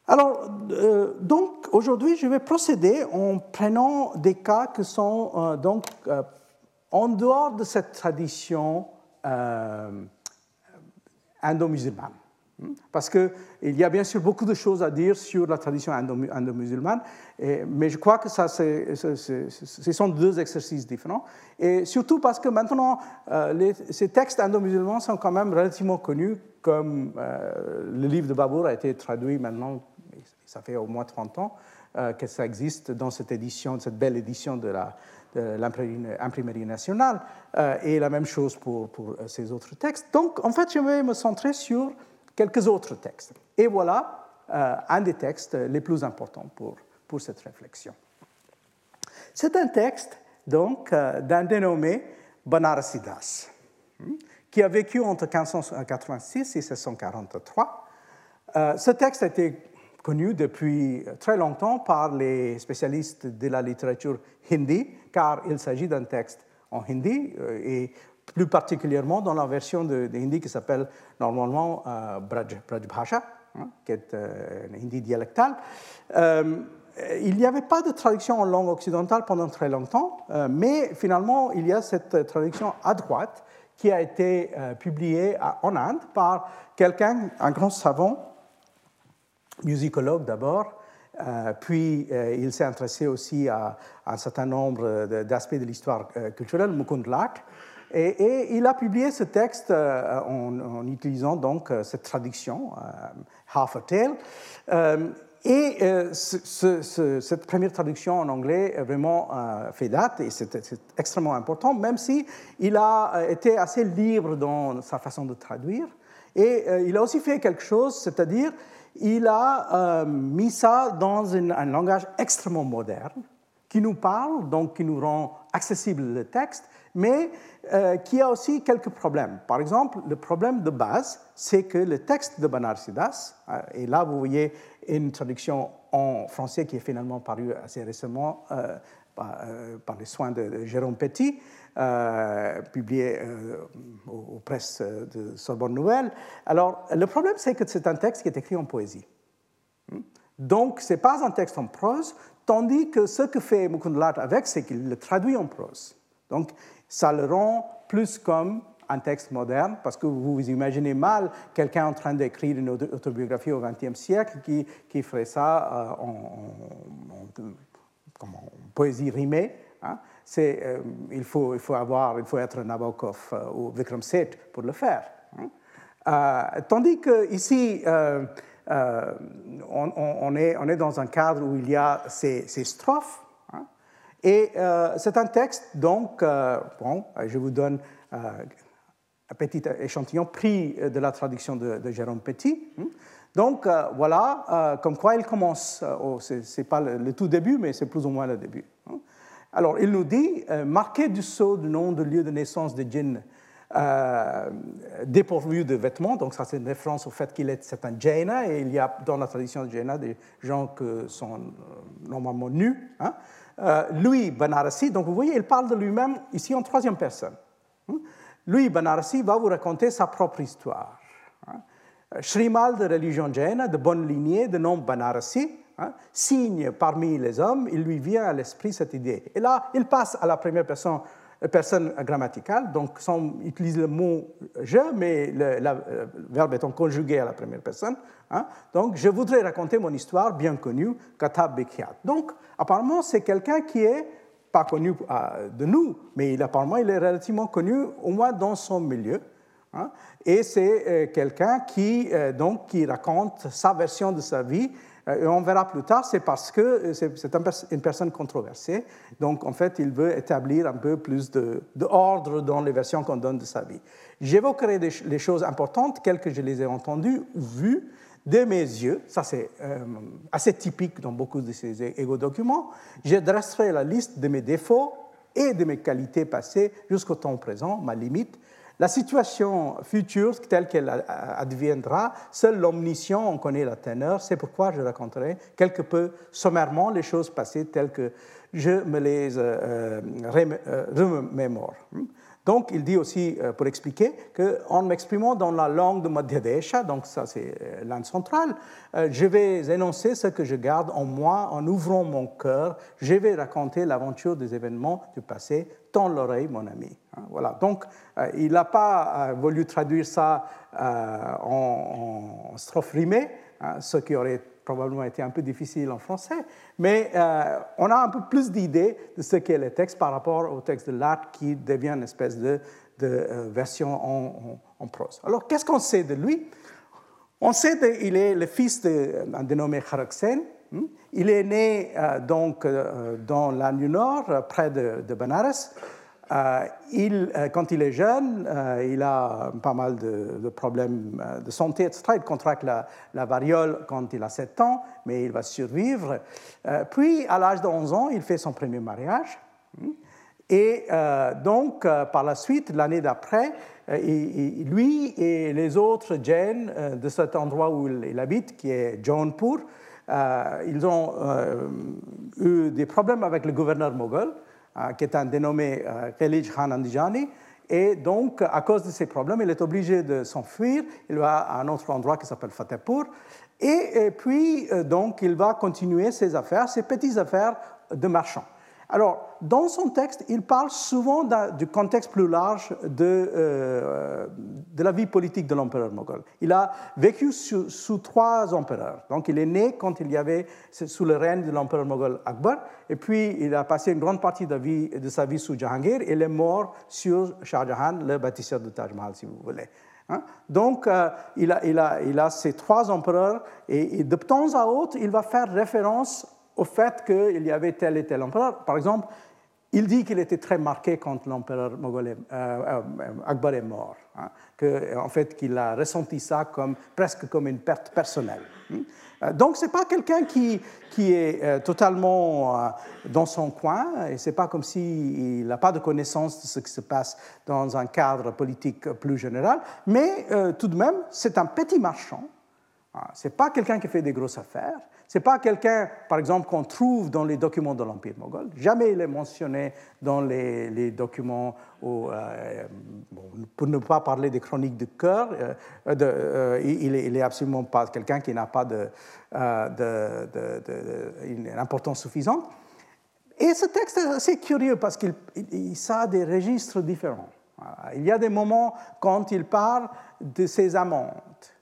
Speaker 2: Alors, euh, donc, aujourd'hui, je vais procéder en prenant des cas qui sont euh, donc euh, en dehors de cette tradition indo-musulmane. Parce qu'il y a bien sûr beaucoup de choses à dire sur la tradition indo-musulmane, mais je crois que ça, ce sont deux exercices différents. Et surtout parce que maintenant, euh, ces textes indo-musulmans sont quand même relativement connus, comme euh, le livre de Babour a été traduit maintenant, ça fait au moins 30 ans euh, que ça existe dans cette édition, cette belle édition de l'imprimerie nationale, et la même chose pour, ces autres textes. Donc, en fait, je vais me centrer sur quelques autres textes. Et voilà euh, un des textes les plus importants pour, pour cette réflexion. C'est un texte donc euh, d'un dénommé Banarasidas, hmm, qui a vécu entre 1586 et 1643. Euh, ce texte a été connu depuis très longtemps par les spécialistes de la littérature hindi, car il s'agit d'un texte en hindi et plus particulièrement dans la version de, hindi qui s'appelle normalement euh, Braj, Bhasha, hein, qui est euh, un hindi dialectal. Euh, il n'y avait pas de traduction en langue occidentale pendant très longtemps, euh, mais finalement, il y a cette traduction à droite qui a été publiée en Inde par quelqu'un, un grand savant, musicologue d'abord, puis il s'est intéressé aussi à, un certain nombre d'aspects de l'histoire culturelle, Mukund Lak, et, il a publié ce texte euh, en, utilisant donc euh, cette traduction, euh, Half a Tale. et cette première traduction en anglais vraiment fait date et c'est extrêmement important, même si il a été assez libre dans sa façon de traduire. Et il a aussi fait quelque chose, c'est-à-dire il a mis ça dans un langage extrêmement moderne qui nous parle, donc qui nous rend accessible le texte, mais euh, qui a aussi quelques problèmes. Par exemple, le problème de base, c'est que le texte de Banarsidas, euh, et là vous voyez une traduction en français qui est finalement parue assez récemment euh, par, les soins de, Jérôme Petit, publié aux, presses de Sorbonne Nouvelle. Alors, le problème, c'est que c'est un texte qui est écrit en poésie. Hmm? Donc, ce n'est pas un texte en prose, tandis que ce que fait Mukundlat avec, c'est qu'il le traduit en prose. Donc, ça le rend plus comme un texte moderne, parce que vous vous imaginez mal quelqu'un en train d'écrire une autobiographie au XXe siècle qui, qui, ferait ça euh, en, poésie rimée. Hein. Euh, il, faut, il, faut avoir, il faut être Nabokov euh, ou Vikram Seth pour le faire. Hein. tandis qu'ici, on, on, est, on, est, dans un cadre où il y a ces, ces strophes et euh, c'est un texte, donc, euh, bon, je vous donne euh, un petit échantillon pris de la traduction de, Jérôme Petit. Hein. Donc, voilà, comme quoi il commence, oh, ce n'est pas le, tout début, mais c'est plus ou moins le début. Hein. Alors, il nous dit, marqué du sceau du nom de lieu de naissance de djinn dépourvu de vêtements, donc ça c'est une référence au fait qu'il est c'est un Jaina, et il y a dans la tradition de Jaina des gens qui sont normalement nus. Hein. Euh, Louis Banarasi, donc vous voyez, il parle de lui-même ici en troisième personne. Hmm? Louis Banarasi va vous raconter sa propre histoire. Hein? Shrimal de religion jaina, de bonne lignée, de nom Banarasi, hein, signe parmi les hommes, il lui vient à l'esprit cette idée. Et là, il passe à la première personne personne grammaticale, donc sans utiliser le mot je, mais le, verbe étant conjugué à la première personne. Hein. Donc, je voudrais raconter mon histoire bien connue, Katab Bekiat. Donc, apparemment, c'est quelqu'un qui est pas connu euh, de nous, mais apparemment, il est relativement connu, au moins dans son milieu. Hein. Et c'est euh, quelqu'un qui, euh, donc, qui raconte sa version de sa vie euh, et on verra plus tard, c'est parce que euh, c'est une personne controversée. Donc, en fait, il veut établir un peu plus d'ordre dans les versions qu'on donne de sa vie. J'évoquerai les choses importantes, telles que je les ai entendues ou vues de mes yeux. Ça, c'est euh, assez typique dans beaucoup de ces égo-documents. Je dresserai la liste de mes défauts et de mes qualités passées jusqu'au temps présent, ma limite, la situation future telle qu'elle adviendra, seul l'omniscient en connaît la teneur. C'est pourquoi je raconterai quelque peu sommairement les choses passées telles que je me les euh, euh, remémore. Donc, il dit aussi, euh, pour expliquer, qu'en m'exprimant dans la langue de Madhya Desha, donc ça c'est euh, l'Inde centrale, euh, je vais énoncer ce que je garde en moi en ouvrant mon cœur. Je vais raconter l'aventure des événements du passé. Tends l'oreille, mon ami. Hein, voilà. Donc, il n'a pas voulu traduire ça en, en strophe rimée, hein, ce qui aurait probablement été un peu difficile en français, mais euh, on a un peu plus d'idées de ce qu'est le texte par rapport au texte de l'art qui devient une espèce de, euh, version en, prose. Alors, qu'est-ce qu'on sait de lui? On sait qu'il est le fils d'un dénommé Kharaksen. Hmm? Il est né euh, donc dans du Nord, près de, de Benares. Euh, il, euh, quand il est jeune, euh, il a pas mal de, problèmes de santé, etc. Il contracte la, variole quand il a 7 ans, mais il va survivre. puis, à l'âge de 11 ans, il fait son premier mariage. Et donc, par la suite, l'année d'après, lui et les autres Jains de cet endroit où il, habite, qui est Jaunpur, ils ont eu des problèmes avec le gouverneur moghol. Euh, qui est un dénommé euh, Khalid Khan Andijani. Et donc, à cause de ces problèmes, il est obligé de s'enfuir. Il va à un autre endroit qui s'appelle Fatehpur. Et, puis, euh, donc, il va continuer ses affaires, ses petites affaires de marchand. Alors, dans son texte, il parle souvent du contexte plus large de, euh, de la vie politique de l'empereur moghol. Il a vécu sous, trois empereurs. Donc, il est né quand il y avait sous le règne de l'empereur moghol Akbar, et puis il a passé une grande partie de, sa vie sous Jahangir, et il est mort sur Shah Jahan, le bâtisseur de Taj Mahal, si vous voulez. Hein. Donc, euh, il, a, il, ces trois empereurs, et de temps à autre, il va faire référence au fait qu'il y avait tel et tel empereur. Par exemple, il dit qu'il était très marqué quand l'empereur euh, euh, Akbar est mort, hein, en fait qu'il a ressenti ça comme, presque comme une perte personnelle. Hein. Euh, donc ce n'est pas quelqu'un qui, qui, est totalement dans son coin, et ce n'est pas comme s'il n'a pas de connaissance de ce qui se passe dans un cadre politique plus général, mais tout de même, c'est un petit marchand. Ce n'est pas quelqu'un qui fait des grosses affaires, ce n'est pas quelqu'un, par exemple, qu'on trouve dans les documents de l'Empire moghol. Jamais il est mentionné dans les, documents, euh, pour ne pas parler des chroniques de cœur, euh, euh, il n'est absolument pas quelqu'un qui n'a pas de, une importance suffisante. Et ce texte est assez curieux parce qu'il a des registres différents. Il y a des moments quand il parle de ses amantes,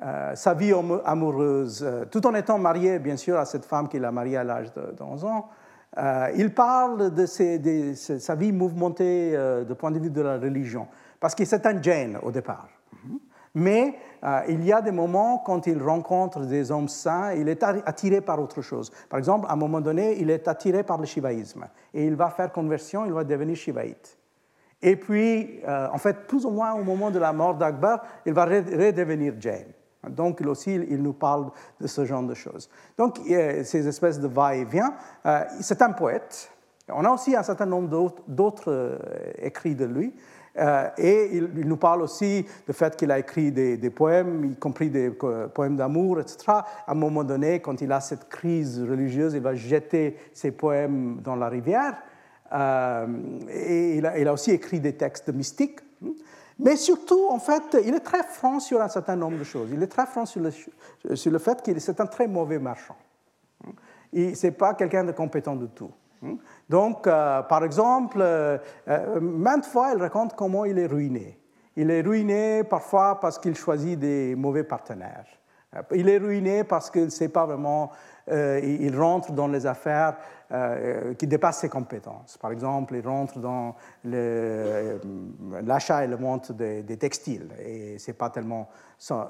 Speaker 2: euh, sa vie amoureuse, euh, tout en étant marié, bien sûr, à cette femme qu'il a mariée à l'âge de 11 ans. Euh, il parle de, sa vie mouvementée de point de vue de la religion, parce que c'est un Jain au départ. Mhm. Mais il y a des moments quand il rencontre des hommes saints, il est attiré par autre chose. Par exemple, à un moment donné, il est attiré par le shivaïsme et il va faire conversion, il va devenir shivaïte. Et puis, en fait, plus ou moins au moment de la mort d'Akbar, il va redevenir Jain. Donc, aussi, il nous parle de ce genre de choses. Donc, ces espèces de va-et-vient. Euh, c'est un poète. On a aussi un certain nombre d'autres euh, écrits de lui. Euh, et il, nous parle aussi du fait qu'il a écrit des, poèmes, y compris des poèmes d'amour, etc. À un moment donné, quand il a cette crise religieuse, il va jeter ses poèmes dans la rivière. et il a, il a, aussi écrit des textes mystiques. Mais surtout, en fait, il est très franc sur un certain nombre de choses. Il est très franc sur le, sur le fait qu'il est un très mauvais marchand. Ce n'est pas quelqu'un de compétent du tout. Donc, euh, par exemple, euh, euh, maintes fois, il raconte comment il est ruiné. Il est ruiné parfois parce qu'il choisit des mauvais partenaires. Il est ruiné parce qu'il ne sait pas vraiment, il rentre dans les affaires euh, qui dépasse ses compétences. Par exemple, il rentre dans euh, l'achat et le monte des, textiles, et ce n'est pas tellement sa,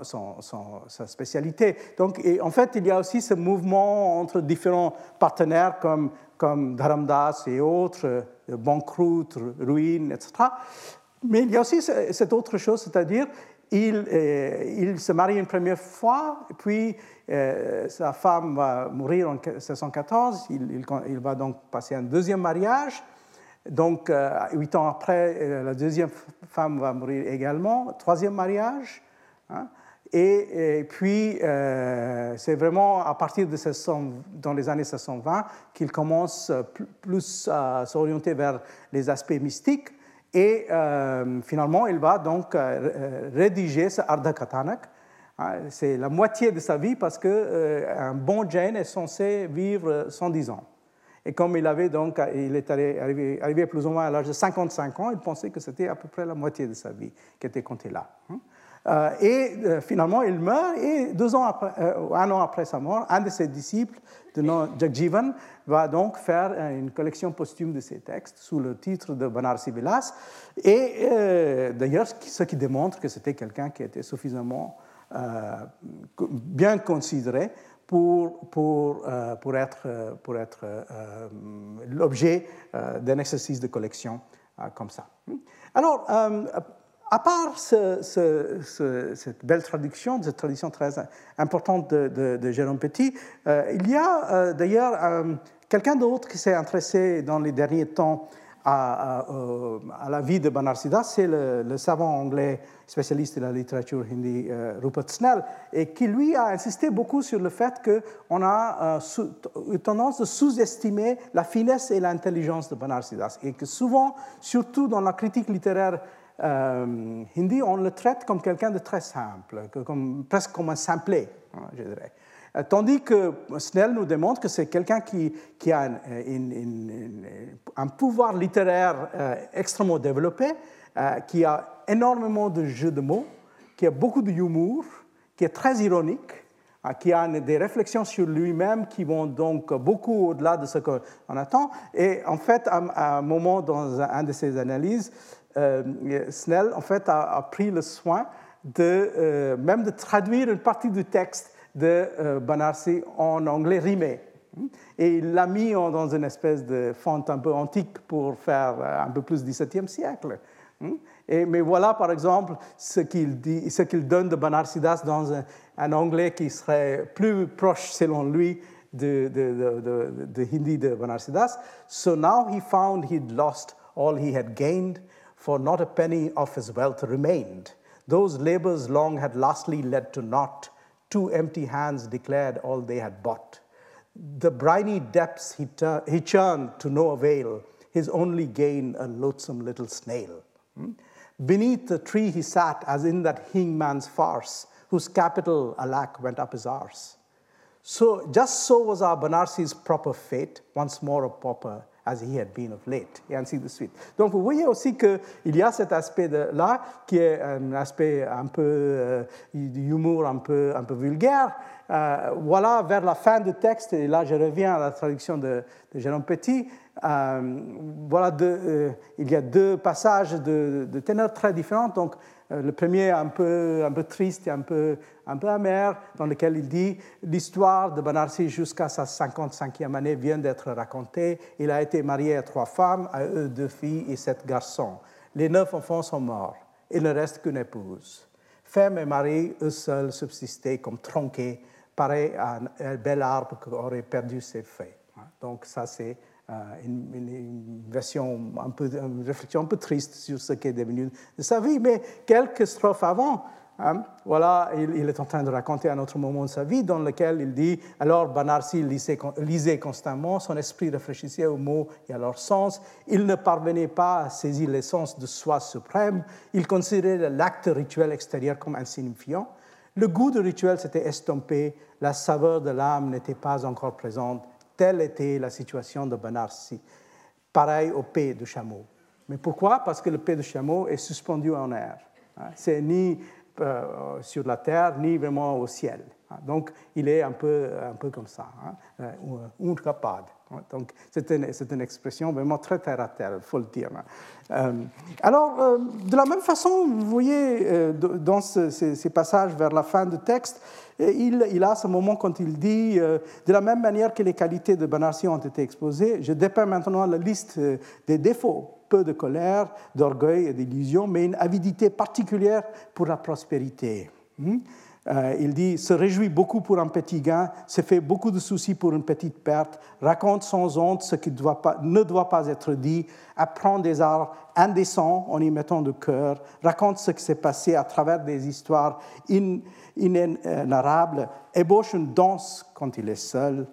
Speaker 2: spécialité. Donc, en fait, il y a aussi ce mouvement entre différents partenaires comme, comme Dharamdas et autres, euh, banqueroute, ruine, etc. Mais il y a aussi cette autre chose, c'est-à-dire il, il, se marie une première fois, puis euh, sa femme va mourir en 1614, il, va donc passer un deuxième mariage. Donc, euh, huit ans après, euh, la deuxième femme va mourir également, troisième mariage. Hein. et, puis, c'est vraiment à partir de dans les années 1620 qu'il commence plus à s'orienter vers les aspects mystiques. Et euh, finalement, il va donc euh, rédiger ce Ardha Katanak. Hein, c'est la moitié de sa vie parce qu'un bon Jain est censé vivre 110 ans. Et comme il, avait donc, il est arrivé, arrivé plus ou moins à l'âge de 55 ans, il pensait que c'était à peu près la moitié de sa vie qui était comptée là. Euh, et euh, finalement, il meurt, et deux ans après, euh, un an après sa mort, un de ses disciples, de nom Jagjivan, va donc faire une collection posthume de ses textes sous le titre de Banarsi Vilas. Et d'ailleurs, ce qui démontre que c'était quelqu'un qui était suffisamment bien considéré pour, pour, pour être, pour être l'objet d'un exercice de collection comme ça. Alors, à part cette belle traduction, cette tradition très importante de, Jérôme Petit, euh, il y a euh, d'ailleurs euh, quelqu'un d'autre qui s'est intéressé dans les derniers temps à, la vie de Banarsidas, c'est le, savant anglais spécialiste de la littérature hindi Rupert Snell, et qui lui a insisté beaucoup sur le fait qu'on a eu tendance de sous-estimer la finesse et l'intelligence de Banarsidas, et que souvent, surtout dans la critique littéraire euh, hindi, on le traite comme quelqu'un de très simple, presque comme un simplet, hein, je dirais. Euh, tandis que Snell nous démontre que c'est quelqu'un qui, a un pouvoir littéraire euh, extrêmement développé, qui a énormément de jeux de mots, qui a beaucoup d'humour, qui est très ironique, qui a des réflexions sur lui-même qui vont donc beaucoup au-delà de ce qu'on attend. Et en fait, à, un moment dans un de ses analyses, Snell, en fait, a, pris le soin de euh, même de traduire une partie du texte de euh, Banarsi en anglais rimé. Et il l'a mis dans une espèce de font un peu antique pour faire un peu plus 17e siècle. Et, mais voilà, par exemple, ce qu'il, dit, ce qu'il donne de Banarsidas dans un, anglais qui serait plus proche, selon lui, de, de, de, de Hindi de Banarsidas. So now he found he'd lost all he had gained for not a penny of his wealth remained. Those labors long had lastly led to naught. Two empty hands declared all they had bought. The briny depths he, he churned to no avail, his only gain a loathsome little snail. Hmm? Beneath the tree he sat, as in that hangman's farce, whose capital, alack, went up his arse. So, just so was our Banarsi's proper fate, once more a pauper, as he had been of late, et ainsi de suite. Donc vous voyez aussi qu'il y a cet aspect-là qui est un aspect un peu euh, d'humour, un peu, un peu vulgaire. Euh, voilà, vers la fin du texte, et là je reviens à la traduction de, de Jérôme Petit, euh, voilà, il y a deux passages de, de très différents. Euh, le premier un peu, un peu triste et un peu, un peu amer, dans lequel il dit L'histoire de Banarsi jusqu'à sa 55e année vient d'être racontée. Il a été marié à trois femmes, à eux deux filles et sept garçons. Les neuf enfants sont morts. Il ne reste qu'une épouse. Femme et mari, eux seuls, subsistaient comme tronqués, pareil à un bel arbre qui aurait perdu ses feuilles. Donc, ça, c'est euh, une, version un peu, une réflexion un peu triste sur ce qui est devenu de sa vie. Mais quelques strophes avant, hein, voilà, il, est en train de raconter un autre moment de sa vie dans lequel il dit Alors Banarsi lisait, lisait constamment, son esprit réfléchissait aux mots et à leur sens. Il ne parvenait pas à saisir l'essence de soi suprême. Il considérait l'acte rituel extérieur comme insignifiant. Le goût du rituel s'était estompé, la saveur de l'âme n'était pas encore présente Telle était la situation de Banarsi, pareil au paix de chameau. Mais pourquoi? Parce que le paix de chameau est suspendu en air. Hein. C'est ni euh, sur la terre, ni vraiment au ciel. Hein. Donc, il est un peu, un peu comme ça, hein, euh, incapable. Donc, c'est une, une, expression vraiment très terre à terre, il faut le dire. Euh, alors, de la même façon, vous voyez dans ces, passages vers la fin du texte, il, a ce moment quand il dit, de la même manière que les qualités de Banarsi ont été exposées, je dépeins maintenant la liste des défauts peu de colère, d'orgueil et d'illusion, mais une avidité particulière pour la prospérité. Hmm? Euh, il dit se réjouit beaucoup pour un petit gain, se fait beaucoup de soucis pour une petite perte, raconte sans honte ce qui ne doit pas être dit, apprend des arts indécents en y mettant de cœur, raconte ce qui s'est passé à travers des histoires inénarrables, ébauche une danse quand il est seul,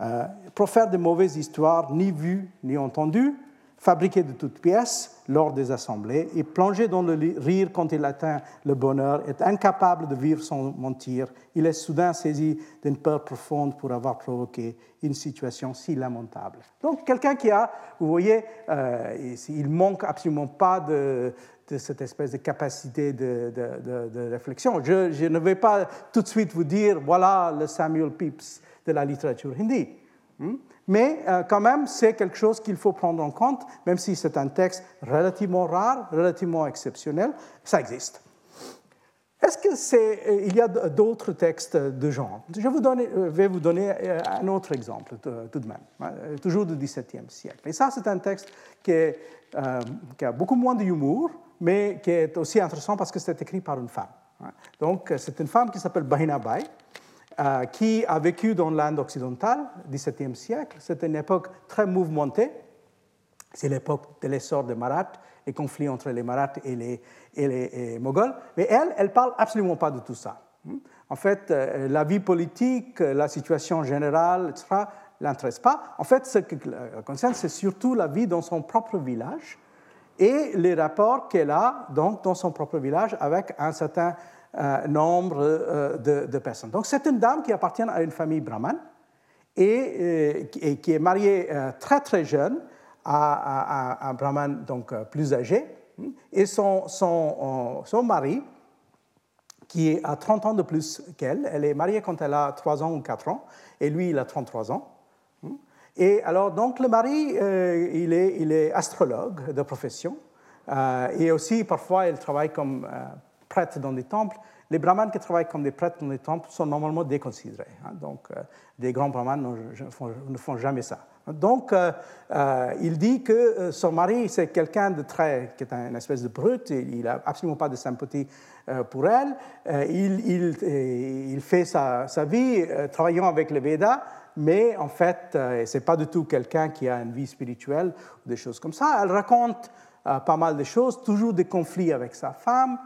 Speaker 2: euh, profère de mauvaises histoires, ni vues ni entendues, fabriqué de toutes pièces lors des assemblées et plongé dans le rire quand il atteint le bonheur, est incapable de vivre sans mentir. Il est soudain saisi d'une peur profonde pour avoir provoqué une situation si lamentable. Donc quelqu'un qui a, vous voyez, euh, il manque absolument pas de, cette espèce de capacité de, réflexion. Je, ne vais pas tout de suite vous dire, voilà le Samuel Pepys de la littérature hindi. Hmm? Mais euh, quand même, c'est quelque chose qu'il faut prendre en compte, même si c'est un texte relativement rare, relativement exceptionnel, ça existe. Est-ce qu'il euh, y a d'autres textes de genre? Je euh, vais vous donner un autre exemple tout de même, hein, toujours du XVIIe siècle. Et ça, c'est un texte qui, a beaucoup moins d'humour, mais qui est aussi intéressant parce que c'est écrit par une femme. Hein. Donc, c'est une femme qui s'appelle Bahina Bai, qui a vécu dans l'Inde occidentale, XVIIe siècle. C'est une époque très mouvementée. C'est l'époque de l'essor des Maraths, les conflits entre les Maraths et les, et les Moghols. Mais elle, elle parle absolument pas de tout ça. En fait, euh, la vie politique, la situation générale, etc., l'intéresse pas. En fait, ce qui la concerne, c'est surtout la vie dans son propre village et les rapports qu'elle a donc, dans son propre village avec un certain euh, nombre euh, de, personnes. Donc c'est une dame qui appartient à une famille brahmane et, euh, qui est mariée très très jeune à, un brahman donc plus âgé. Et son, son, son mari, qui a 30 ans de plus qu'elle, elle est mariée quand elle a 3 ans ou 4 ans, et lui, il a 33 ans. Et alors, donc, le mari, il, est, il est astrologue de profession, et aussi, parfois, il travaille comme prêtres dans des temples. Les brahmanes qui travaillent comme des prêtres dans des temples sont normalement déconsidérés. Hein. donc, euh, des grands brahmanes ne font, jamais ça. Donc, euh, euh, il dit que son mari, c'est quelqu'un de très, qui est une espèce de brute, il n'a absolument pas de sympathie pour elle. Il, fait sa, sa vie travaillant avec les Védas, mais en fait, ce n'est pas du tout quelqu'un qui a une vie spirituelle ou des choses comme ça. Elle raconte pas mal de choses, toujours des conflits avec sa femme.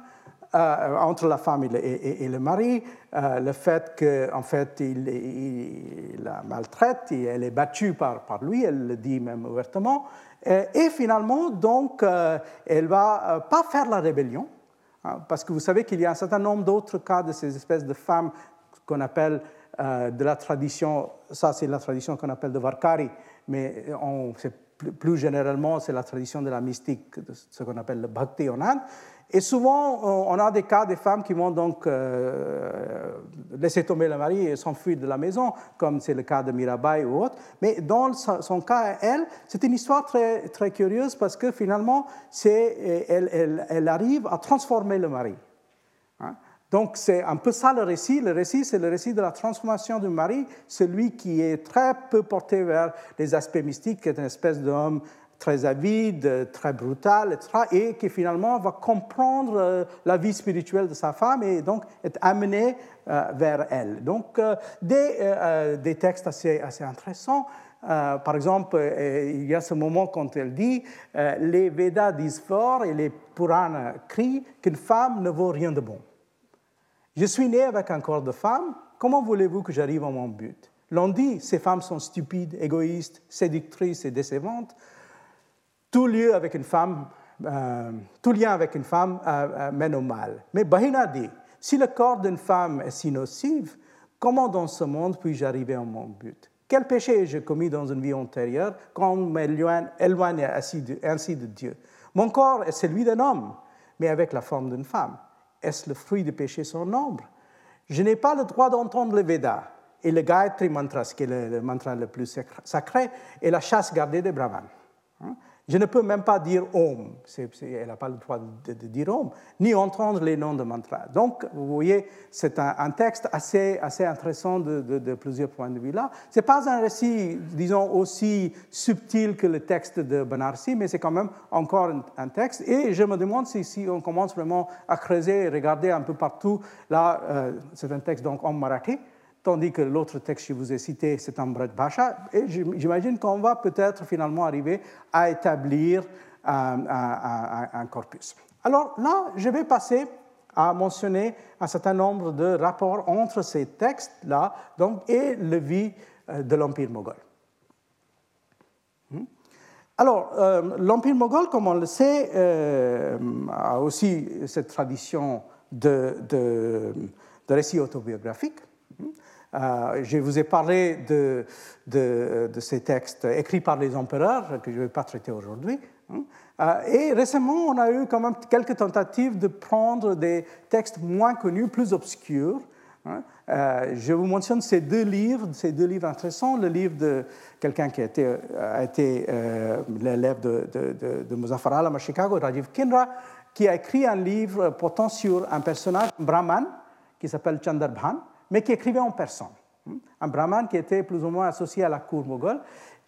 Speaker 2: Euh, entre la femme et le, mari, euh, le fait qu'en en fait, il, la maltraite, elle est battue par, par lui, elle le dit même ouvertement, et, finalement, donc, euh, elle va pas faire la rébellion, hein, parce que vous savez qu'il y a un certain nombre d'autres cas de ces espèces de femmes qu'on appelle de la tradition, ça c'est la tradition qu'on appelle de Varkari, mais on, plus, plus généralement c'est la tradition de la mystique, de ce qu'on appelle le bhakti en Inde. Et souvent, on a des cas de femmes qui vont donc euh, laisser tomber le mari et s'enfuir de la maison, comme c'est le cas de Mirabai ou autre. Mais dans son cas, elle, c'est une histoire très, très curieuse parce que finalement, elle, elle, elle, arrive à transformer le mari. Hein. Donc c'est un peu ça le récit. Le récit, c'est le récit de la transformation du mari, celui qui est très peu porté vers les aspects mystiques, qui est une espèce d'homme très avide, très brutal, etc., et qui finalement va comprendre euh, la vie spirituelle de sa femme et donc être amené euh, vers elle. Donc, euh, des, des textes assez, assez intéressants. par exemple, il y a ce moment quand elle dit Les Védas disent fort et les Puranas crient qu'une femme ne vaut rien de bon. Je suis né avec un corps de femme, comment voulez-vous que j'arrive à mon but? L'on dit ces femmes sont stupides, égoïstes, séductrices et décevantes. Tout, lieu avec une femme, euh, tout lien avec une femme euh, euh, mène au mal. Mais Bahina dit, si le corps d'une femme est si nocif, comment dans ce monde puis-je arriver à mon but? Quel péché ai-je commis dans une vie antérieure quand on m'éloigne ainsi de Dieu? Mon corps est celui d'un homme, mais avec la forme d'une femme. Est-ce le fruit du péché sans nombre? Je n'ai pas le droit d'entendre le Veda et le Gayatri Mantra, qui est le, mantra le plus sacré, et la chasse gardée des brahmanes. Je ne peux même pas dire Om, elle n'a pas le droit de, dire Om, ni entendre les noms de mantra. Donc, vous voyez, c'est un, texte assez, intéressant de, plusieurs points de vue là. Ce n'est pas un récit, disons, aussi subtil que le texte de Banarsi, mais c'est quand même encore un, texte. Et je me demande si, on commence vraiment à creuser regarder un peu partout, là, euh, c'est un texte donc en marathi, tandis que l'autre texte que je vous ai cité, c'est Braj Bhasha. Et j'imagine qu'on va peut-être finalement arriver à établir un, corpus. Alors là, je vais passer à mentionner un certain nombre de rapports entre ces textes-là donc, et le vie euh, de l'Empire moghol. Hmm? Alors, l'Empire moghol, comme on le sait, a aussi cette tradition de, de, de récits autobiographiques. Euh, je vous ai parlé de, ces textes écrits par les empereurs, que je ne vais pas traiter aujourd'hui. Hein. Euh, et récemment, on a eu quand même quelques tentatives de prendre des textes moins connus, plus obscurs. Hein. Euh, je vous mentionne ces deux livres, ces deux livres intéressants. Le livre de quelqu'un qui a été, l'élève de, de, de, Muzaffar Alam à Chicago, Rajiv Kinra, qui a écrit un livre portant sur un personnage brahman qui s'appelle Chandarbhan, mais qui écrivait en persan. Un brahman qui était plus ou moins associé à la cour moghole,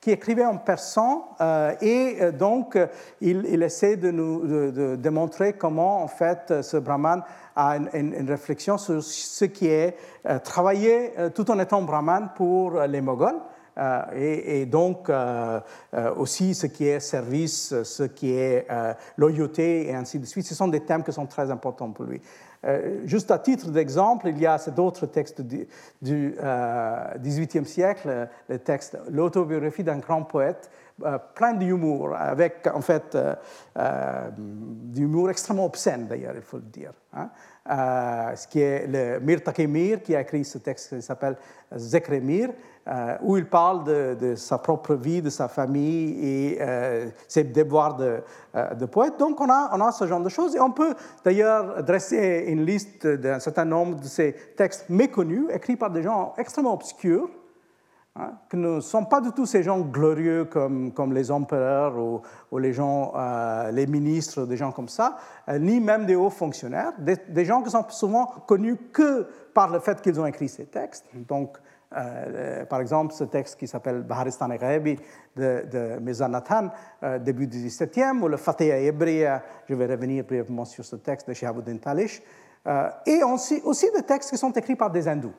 Speaker 2: qui écrivait en persan, euh, et euh, donc il, essaie de nous démontrer comment, en fait, ce brahman a une, réflexion sur ce qui est euh, travailler tout en étant brahman pour les moghols. et, donc aussi ce qui est service, ce qui est loyauté et ainsi de suite. Ce sont des thèmes qui sont très importants pour lui. Euh, juste à titre d'exemple, il y a d'autres textes du, XVIIIe euh, siècle, le texte L'autobiographie d'un grand poète, euh, plein d'humour, avec en fait d'humour extrêmement obscène d'ailleurs, il faut le dire. Hein. ce qui est le Mir Takemir qui a écrit ce texte qui s'appelle Zekremir, euh, où il parle de, sa propre vie, de sa famille et euh, ses devoirs de, euh, de, poète. Donc on a, ce genre de choses. Et on peut d'ailleurs dresser une liste d'un certain nombre de ces textes méconnus, écrits par des gens extrêmement obscurs, hein, qui ne sont pas du tout ces gens glorieux comme, comme les empereurs ou, les gens, les ministres, des gens comme ça, ni même des hauts fonctionnaires, des, des, gens qui sont souvent connus que par le fait qu'ils ont écrit ces textes. Donc, euh, par exemple, ce texte qui s'appelle Baharistan et Ghaebi de, de Mizanathan, euh, début du XVIIe, ou le Fatiha Hebrea, je vais revenir brièvement sur ce texte de Shihabuddin Talish, euh, et aussi, des textes qui sont écrits par des hindous.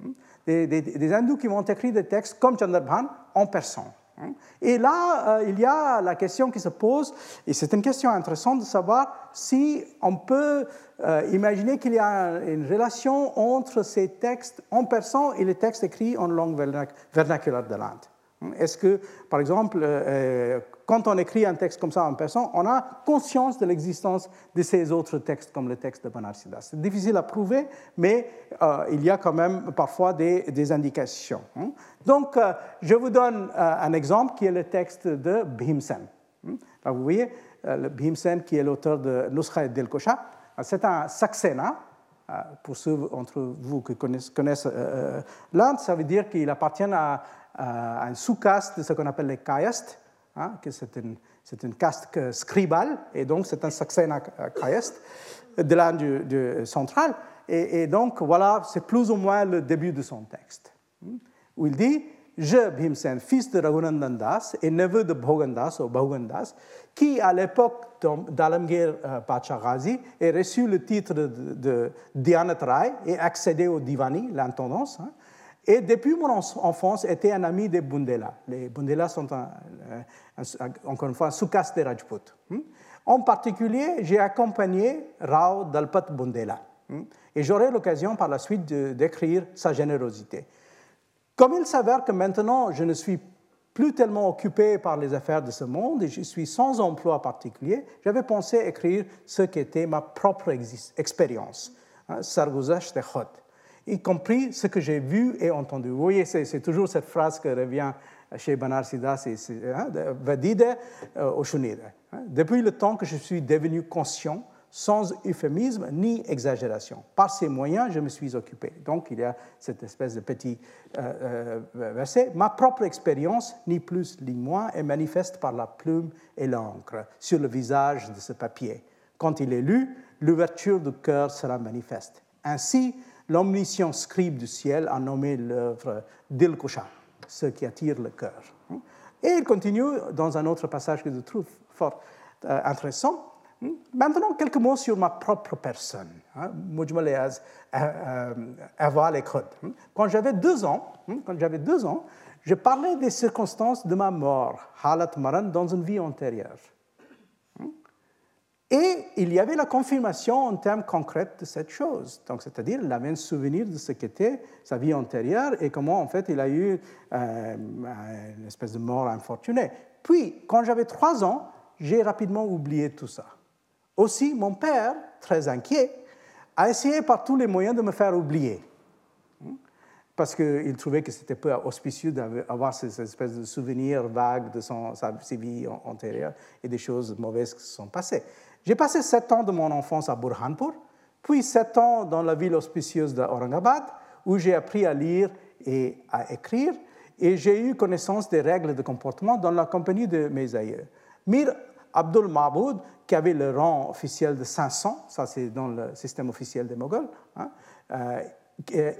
Speaker 2: Hmm? Des, des, hindous qui vont écrire des textes comme Chandrabhan en persan. Hmm? Et là, il y a la question qui se pose, et c'est une question intéressante de savoir si on peut euh, imaginez qu'il y a une relation entre ces textes en persan et les textes écrits en langue vernaculaire de l'Inde. Est-ce que, par exemple, euh, euh, quand on écrit un texte comme ça en persan, on a conscience de l'existence de ces autres textes, comme le texte de Banarsidas C'est difficile à prouver, mais il y a quand même parfois des, indications. Hein. Donc, je vous donne un exemple qui est le texte de Bhimsen. vous voyez, le Bhimsen qui est l'auteur de Nuskha et Delkosha, c'est un saxena. Euh, pour ceux d'entre vous qui connaissent, connaissent euh, euh, l'Inde, ça veut dire qu'il appartient à, un sous-caste de ce qu'on appelle les kayastes, hein, que c'est une, caste scribale, et donc c'est un saxena kayast de l'Inde centrale. Et, et, donc, voilà, c'est plus ou moins le début de son texte, hein, où il dit je, Bhimsen, fils de Raghunandan Das et neveu de Bhogandas ou Bhogandas, qui à l'époque d'Alamgir euh, Pacha Ghazi ait reçu le titre de, de et accédé au Divani, l'intendance. Hein. Et depuis mon enfance, était un ami des Bundela. Les Bundela sont, encore une fois, un sous-caste des Rajput. Hein. En particulier, j'ai accompagné Rao Dalpat Bundela. Hein. Et j'aurai l'occasion par la suite d'écrire sa générosité. Comme il s'avère que maintenant, je ne suis plus tellement occupé par les affaires de ce monde et je suis sans emploi particulier, j'avais pensé écrire ce qui était ma propre expérience, hein, Sarguzash y compris ce que j'ai vu et entendu. Vous voyez, c'est toujours cette phrase qui revient chez Banar Siddhas et hein, Vadide euh, au hein. Depuis le temps que je suis devenu conscient sans euphémisme ni exagération. Par ces moyens, je me suis occupé. Donc, il y a cette espèce de petit euh, euh, verset. Ma propre expérience, ni plus ni moins, est manifeste par la plume et l'encre sur le visage de ce papier. Quand il est lu, l'ouverture du cœur sera manifeste. Ainsi, l'omniscient scribe du ciel a nommé l'œuvre d'Ilkusha, ce qui attire le cœur. Et il continue dans un autre passage que je trouve fort euh, intéressant. Maintenant, quelques mots sur ma propre personne. Hein? Euh, euh? Quand j'avais deux ans, hmm? quand j'avais deux ans, je parlais des circonstances de ma mort, Halat Maran, dans une vie antérieure. Et il y avait la confirmation en termes concrets de cette chose. Donc, c'est-à-dire, il avait un souvenir de ce qu'était sa vie antérieure et comment, en fait, il a eu euh, une espèce de mort infortunée. Puis, quand j'avais trois ans, j'ai rapidement oublié tout ça. Aussi, mon père, très inquiet, a essayé par tous les moyens de me faire oublier parce qu'il trouvait que c'était peu auspicieux d'avoir ces espèces de souvenirs vagues de son, sa, vie antérieure et des choses mauvaises qui se sont passées. J'ai passé sept ans de mon enfance à Burhanpur, puis sept ans dans la ville auspicieuse d'Aurangabad, où j'ai appris à lire et à écrire, et j'ai eu connaissance des règles de comportement dans la compagnie de mes aïeux. Mir Abdul Mahmoud, qui avait le rang officiel de 500, ça c'est dans le système officiel des Moghols, hein, euh,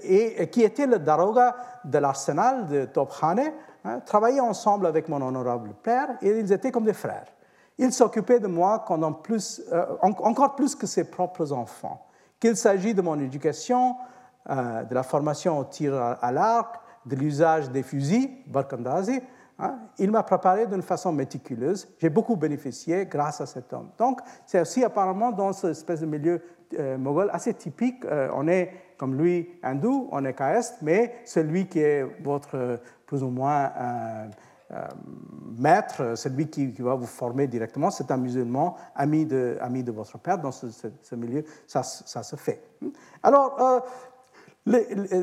Speaker 2: et qui était le daroga de l'arsenal de Topkhane, hein, travaillaient ensemble avec mon honorable père et ils étaient comme des frères. Il s'occupait de moi euh, encore plus que ses propres enfants. Qu'il s'agisse de mon éducation, euh, de la formation au tir à, l'arc, de l'usage des fusils, Barkandazi, hein, il m'a préparé d'une façon méticuleuse. J'ai beaucoup bénéficié grâce à cet homme. Donc, c'est aussi apparemment dans cette espèce de milieu euh, moghol assez typique. on est comme lui hindou, on est caste, mais celui qui est votre plus ou moins euh, euh, maître, celui qui, va vous former directement, c'est un musulman, ami de, ami de votre père. Dans ce, milieu, ça, ça, se fait. Alors, euh,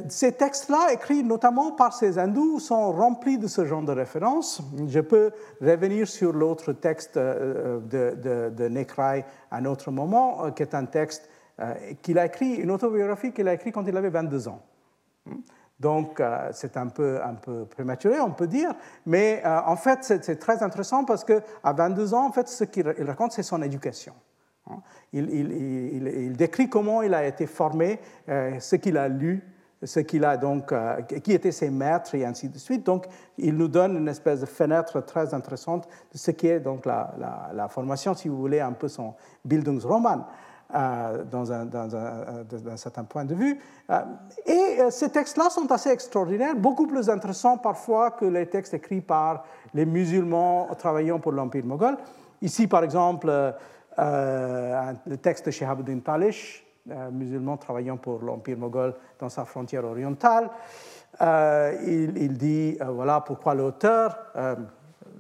Speaker 2: ces textes-là, écrits notamment par ces hindous, sont remplis de ce genre de références. Je peux revenir sur l'autre texte de, de, de Nekrai à un autre moment, qui est un texte euh, qu'il a écrit, une autobiographie qu'il a écrite quand il avait 22 ans. Donc, euh, c'est un peu, un peu prématuré, on peut dire, mais euh, en fait, c'est très intéressant parce qu'à 22 ans, en fait, ce qu'il raconte, c'est son éducation. Hein? Il, décrit comment il a été formé, ce qu'il a lu, ce qu'il a donc, qui étaient ses maîtres et ainsi de suite. Donc, il nous donne une espèce de fenêtre très intéressante de ce qui est donc la, la formation, si vous voulez, un peu son Bildungsroman. Euh, dans, un, dans, un, certain point de vue. Euh, et euh, ces textes-là sont assez extraordinaires, beaucoup plus intéressants parfois que les textes écrits par les musulmans travaillant pour l'Empire moghol. Ici, par exemple, le texte de Shehabuddin Talish, musulman travaillant pour l'Empire moghol dans sa frontière orientale. il, dit, voilà pourquoi l'auteur,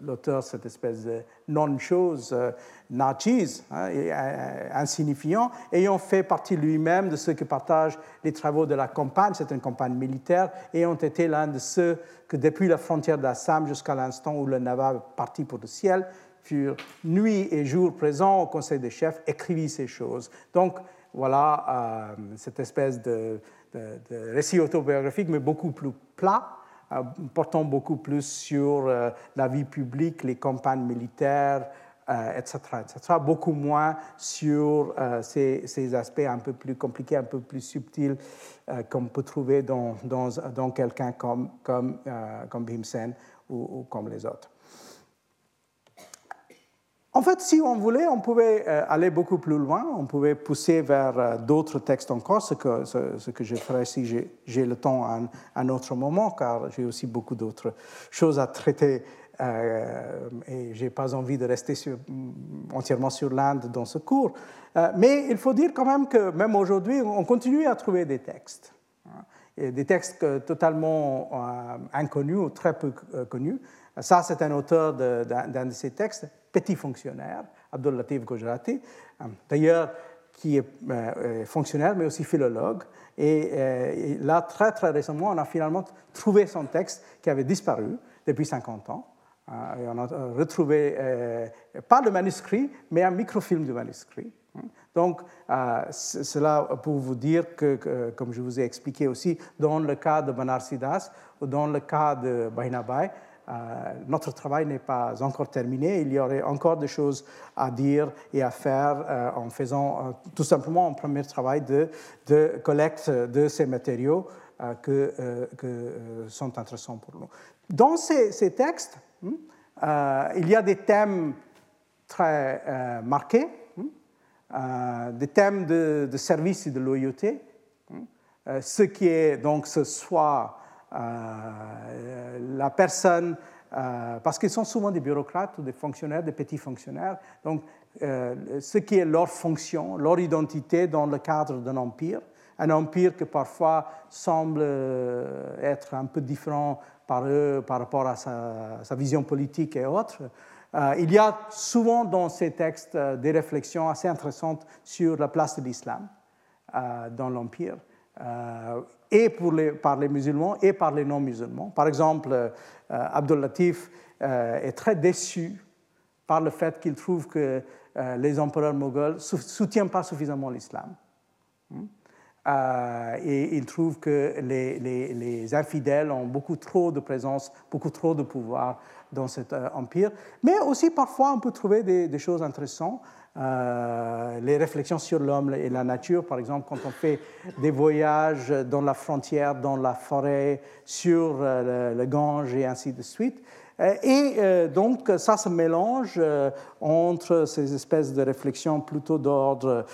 Speaker 2: l'auteur, cette espèce de non-chose, euh, nachis, hein, euh, insignifiant, ayant fait partie lui-même de ceux qui partagent les travaux de la campagne, c'est une campagne militaire, ont été l'un de ceux que, depuis la frontière d'Assam jusqu'à l'instant où le Nava partit pour le ciel, furent nuit et jour présents au Conseil des chefs, écrivit ces choses. Donc, voilà euh, cette espèce de, récit autobiographique, mais beaucoup plus plat, euh, portant beaucoup plus sur euh, la vie publique, les campagnes militaires, etc., euh, etc., beaucoup moins sur ces, aspects un peu plus compliqués, un peu plus subtils qu'on peut trouver dans, dans, quelqu'un comme, comme, comme Bhimsen ou, comme les autres. En fait, si on voulait, on pouvait euh, aller beaucoup plus loin, on pouvait pousser vers euh, d'autres textes encore, ce que, je ferai si j'ai le temps à un, autre moment, car j'ai aussi beaucoup d'autres choses à traiter euh, et je n'ai pas envie de rester entièrement sur l'Inde dans ce cours. mais il faut dire quand même que même aujourd'hui, on continue à trouver des textes. Hein, des textes totalement inconnus ou très peu connus. Ça, c'est un auteur d'un de, ces textes, petit fonctionnaire, Abdul Latif Gujarati, euh, d'ailleurs, qui est euh, fonctionnaire, mais aussi philologue. Euh, et, là, très, très récemment, on a finalement trouvé son texte qui avait disparu depuis 50 ans. Et on a retrouvé, pas le manuscrit, mais un microfilm du manuscrit. Donc, cela pour vous dire que, comme je vous ai expliqué aussi, dans le cas de Banarsidas ou dans le cas de Bahinabai, euh, notre travail n'est pas encore terminé. Il y aurait encore des choses à dire et à faire euh, en faisant euh, tout simplement un premier travail de, collecte de ces matériaux que, sont intéressants pour nous. Dans ces, textes, hmm, il y a des thèmes très marqués, hmm, des thèmes de, service et de loyauté, hmm, ce qui est donc ce euh, la personne, euh, parce qu'ils sont souvent des bureaucrates ou des fonctionnaires, des petits fonctionnaires, donc euh, ce qui est leur fonction, leur identité dans le cadre d'un empire, un empire qui parfois semble être un peu différent par eux par rapport à sa, vision politique et autres. il y a souvent dans ces textes des réflexions assez intéressantes sur la place de l'islam dans l'empire et pour les, par les musulmans et par les non-musulmans. Par exemple, euh, Abdul Latif euh, est très déçu par le fait qu'il trouve que euh, les empereurs moghols ne soutiennent pas suffisamment l'islam. Hmm? et il trouve que les, les, infidèles ont beaucoup trop de présence, beaucoup trop de pouvoir dans cet empire. Mais aussi, parfois, on peut trouver des choses intéressantes. Euh, les réflexions sur l'homme et la nature, par exemple, quand on fait des voyages dans la frontière, dans la forêt, sur euh, le, Gange et ainsi de suite. Euh, et donc, ça se mélange entre ces espèces de réflexions plutôt d'ordre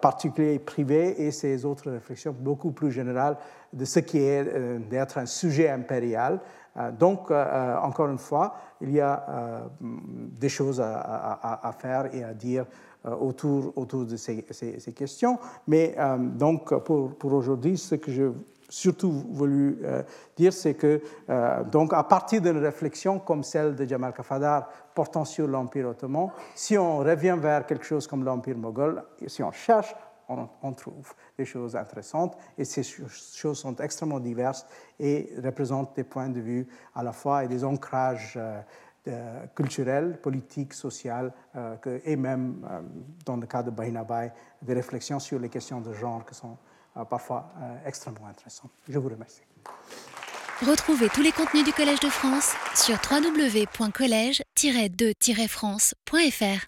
Speaker 2: particulier et privé et ces autres réflexions beaucoup plus générales de ce qui est d'être un sujet impérial. Donc, encore une fois, il y a des choses à, faire et à dire euh, autour, autour de ces, questions. Mais euh, donc, pour, pour aujourd'hui, ce que j'ai surtout voulu euh, dire, c'est que, donc, à partir d'une réflexion comme celle de Jamal Kafadar portant sur l'Empire ottoman, si on revient vers quelque chose comme l'Empire moghol, si on cherche, on, trouve des choses intéressantes et ces choses sont extrêmement diverses et représentent des points de vue à la fois et des ancrages euh, culturelle, politique, sociale, euh, et même, euh, dans le cas de Bahinabai, des réflexions sur les questions de genre qui sont parfois extrêmement intéressantes. Je vous remercie.
Speaker 1: Retrouvez tous les contenus du Collège de France sur www.colège-2-france.fr.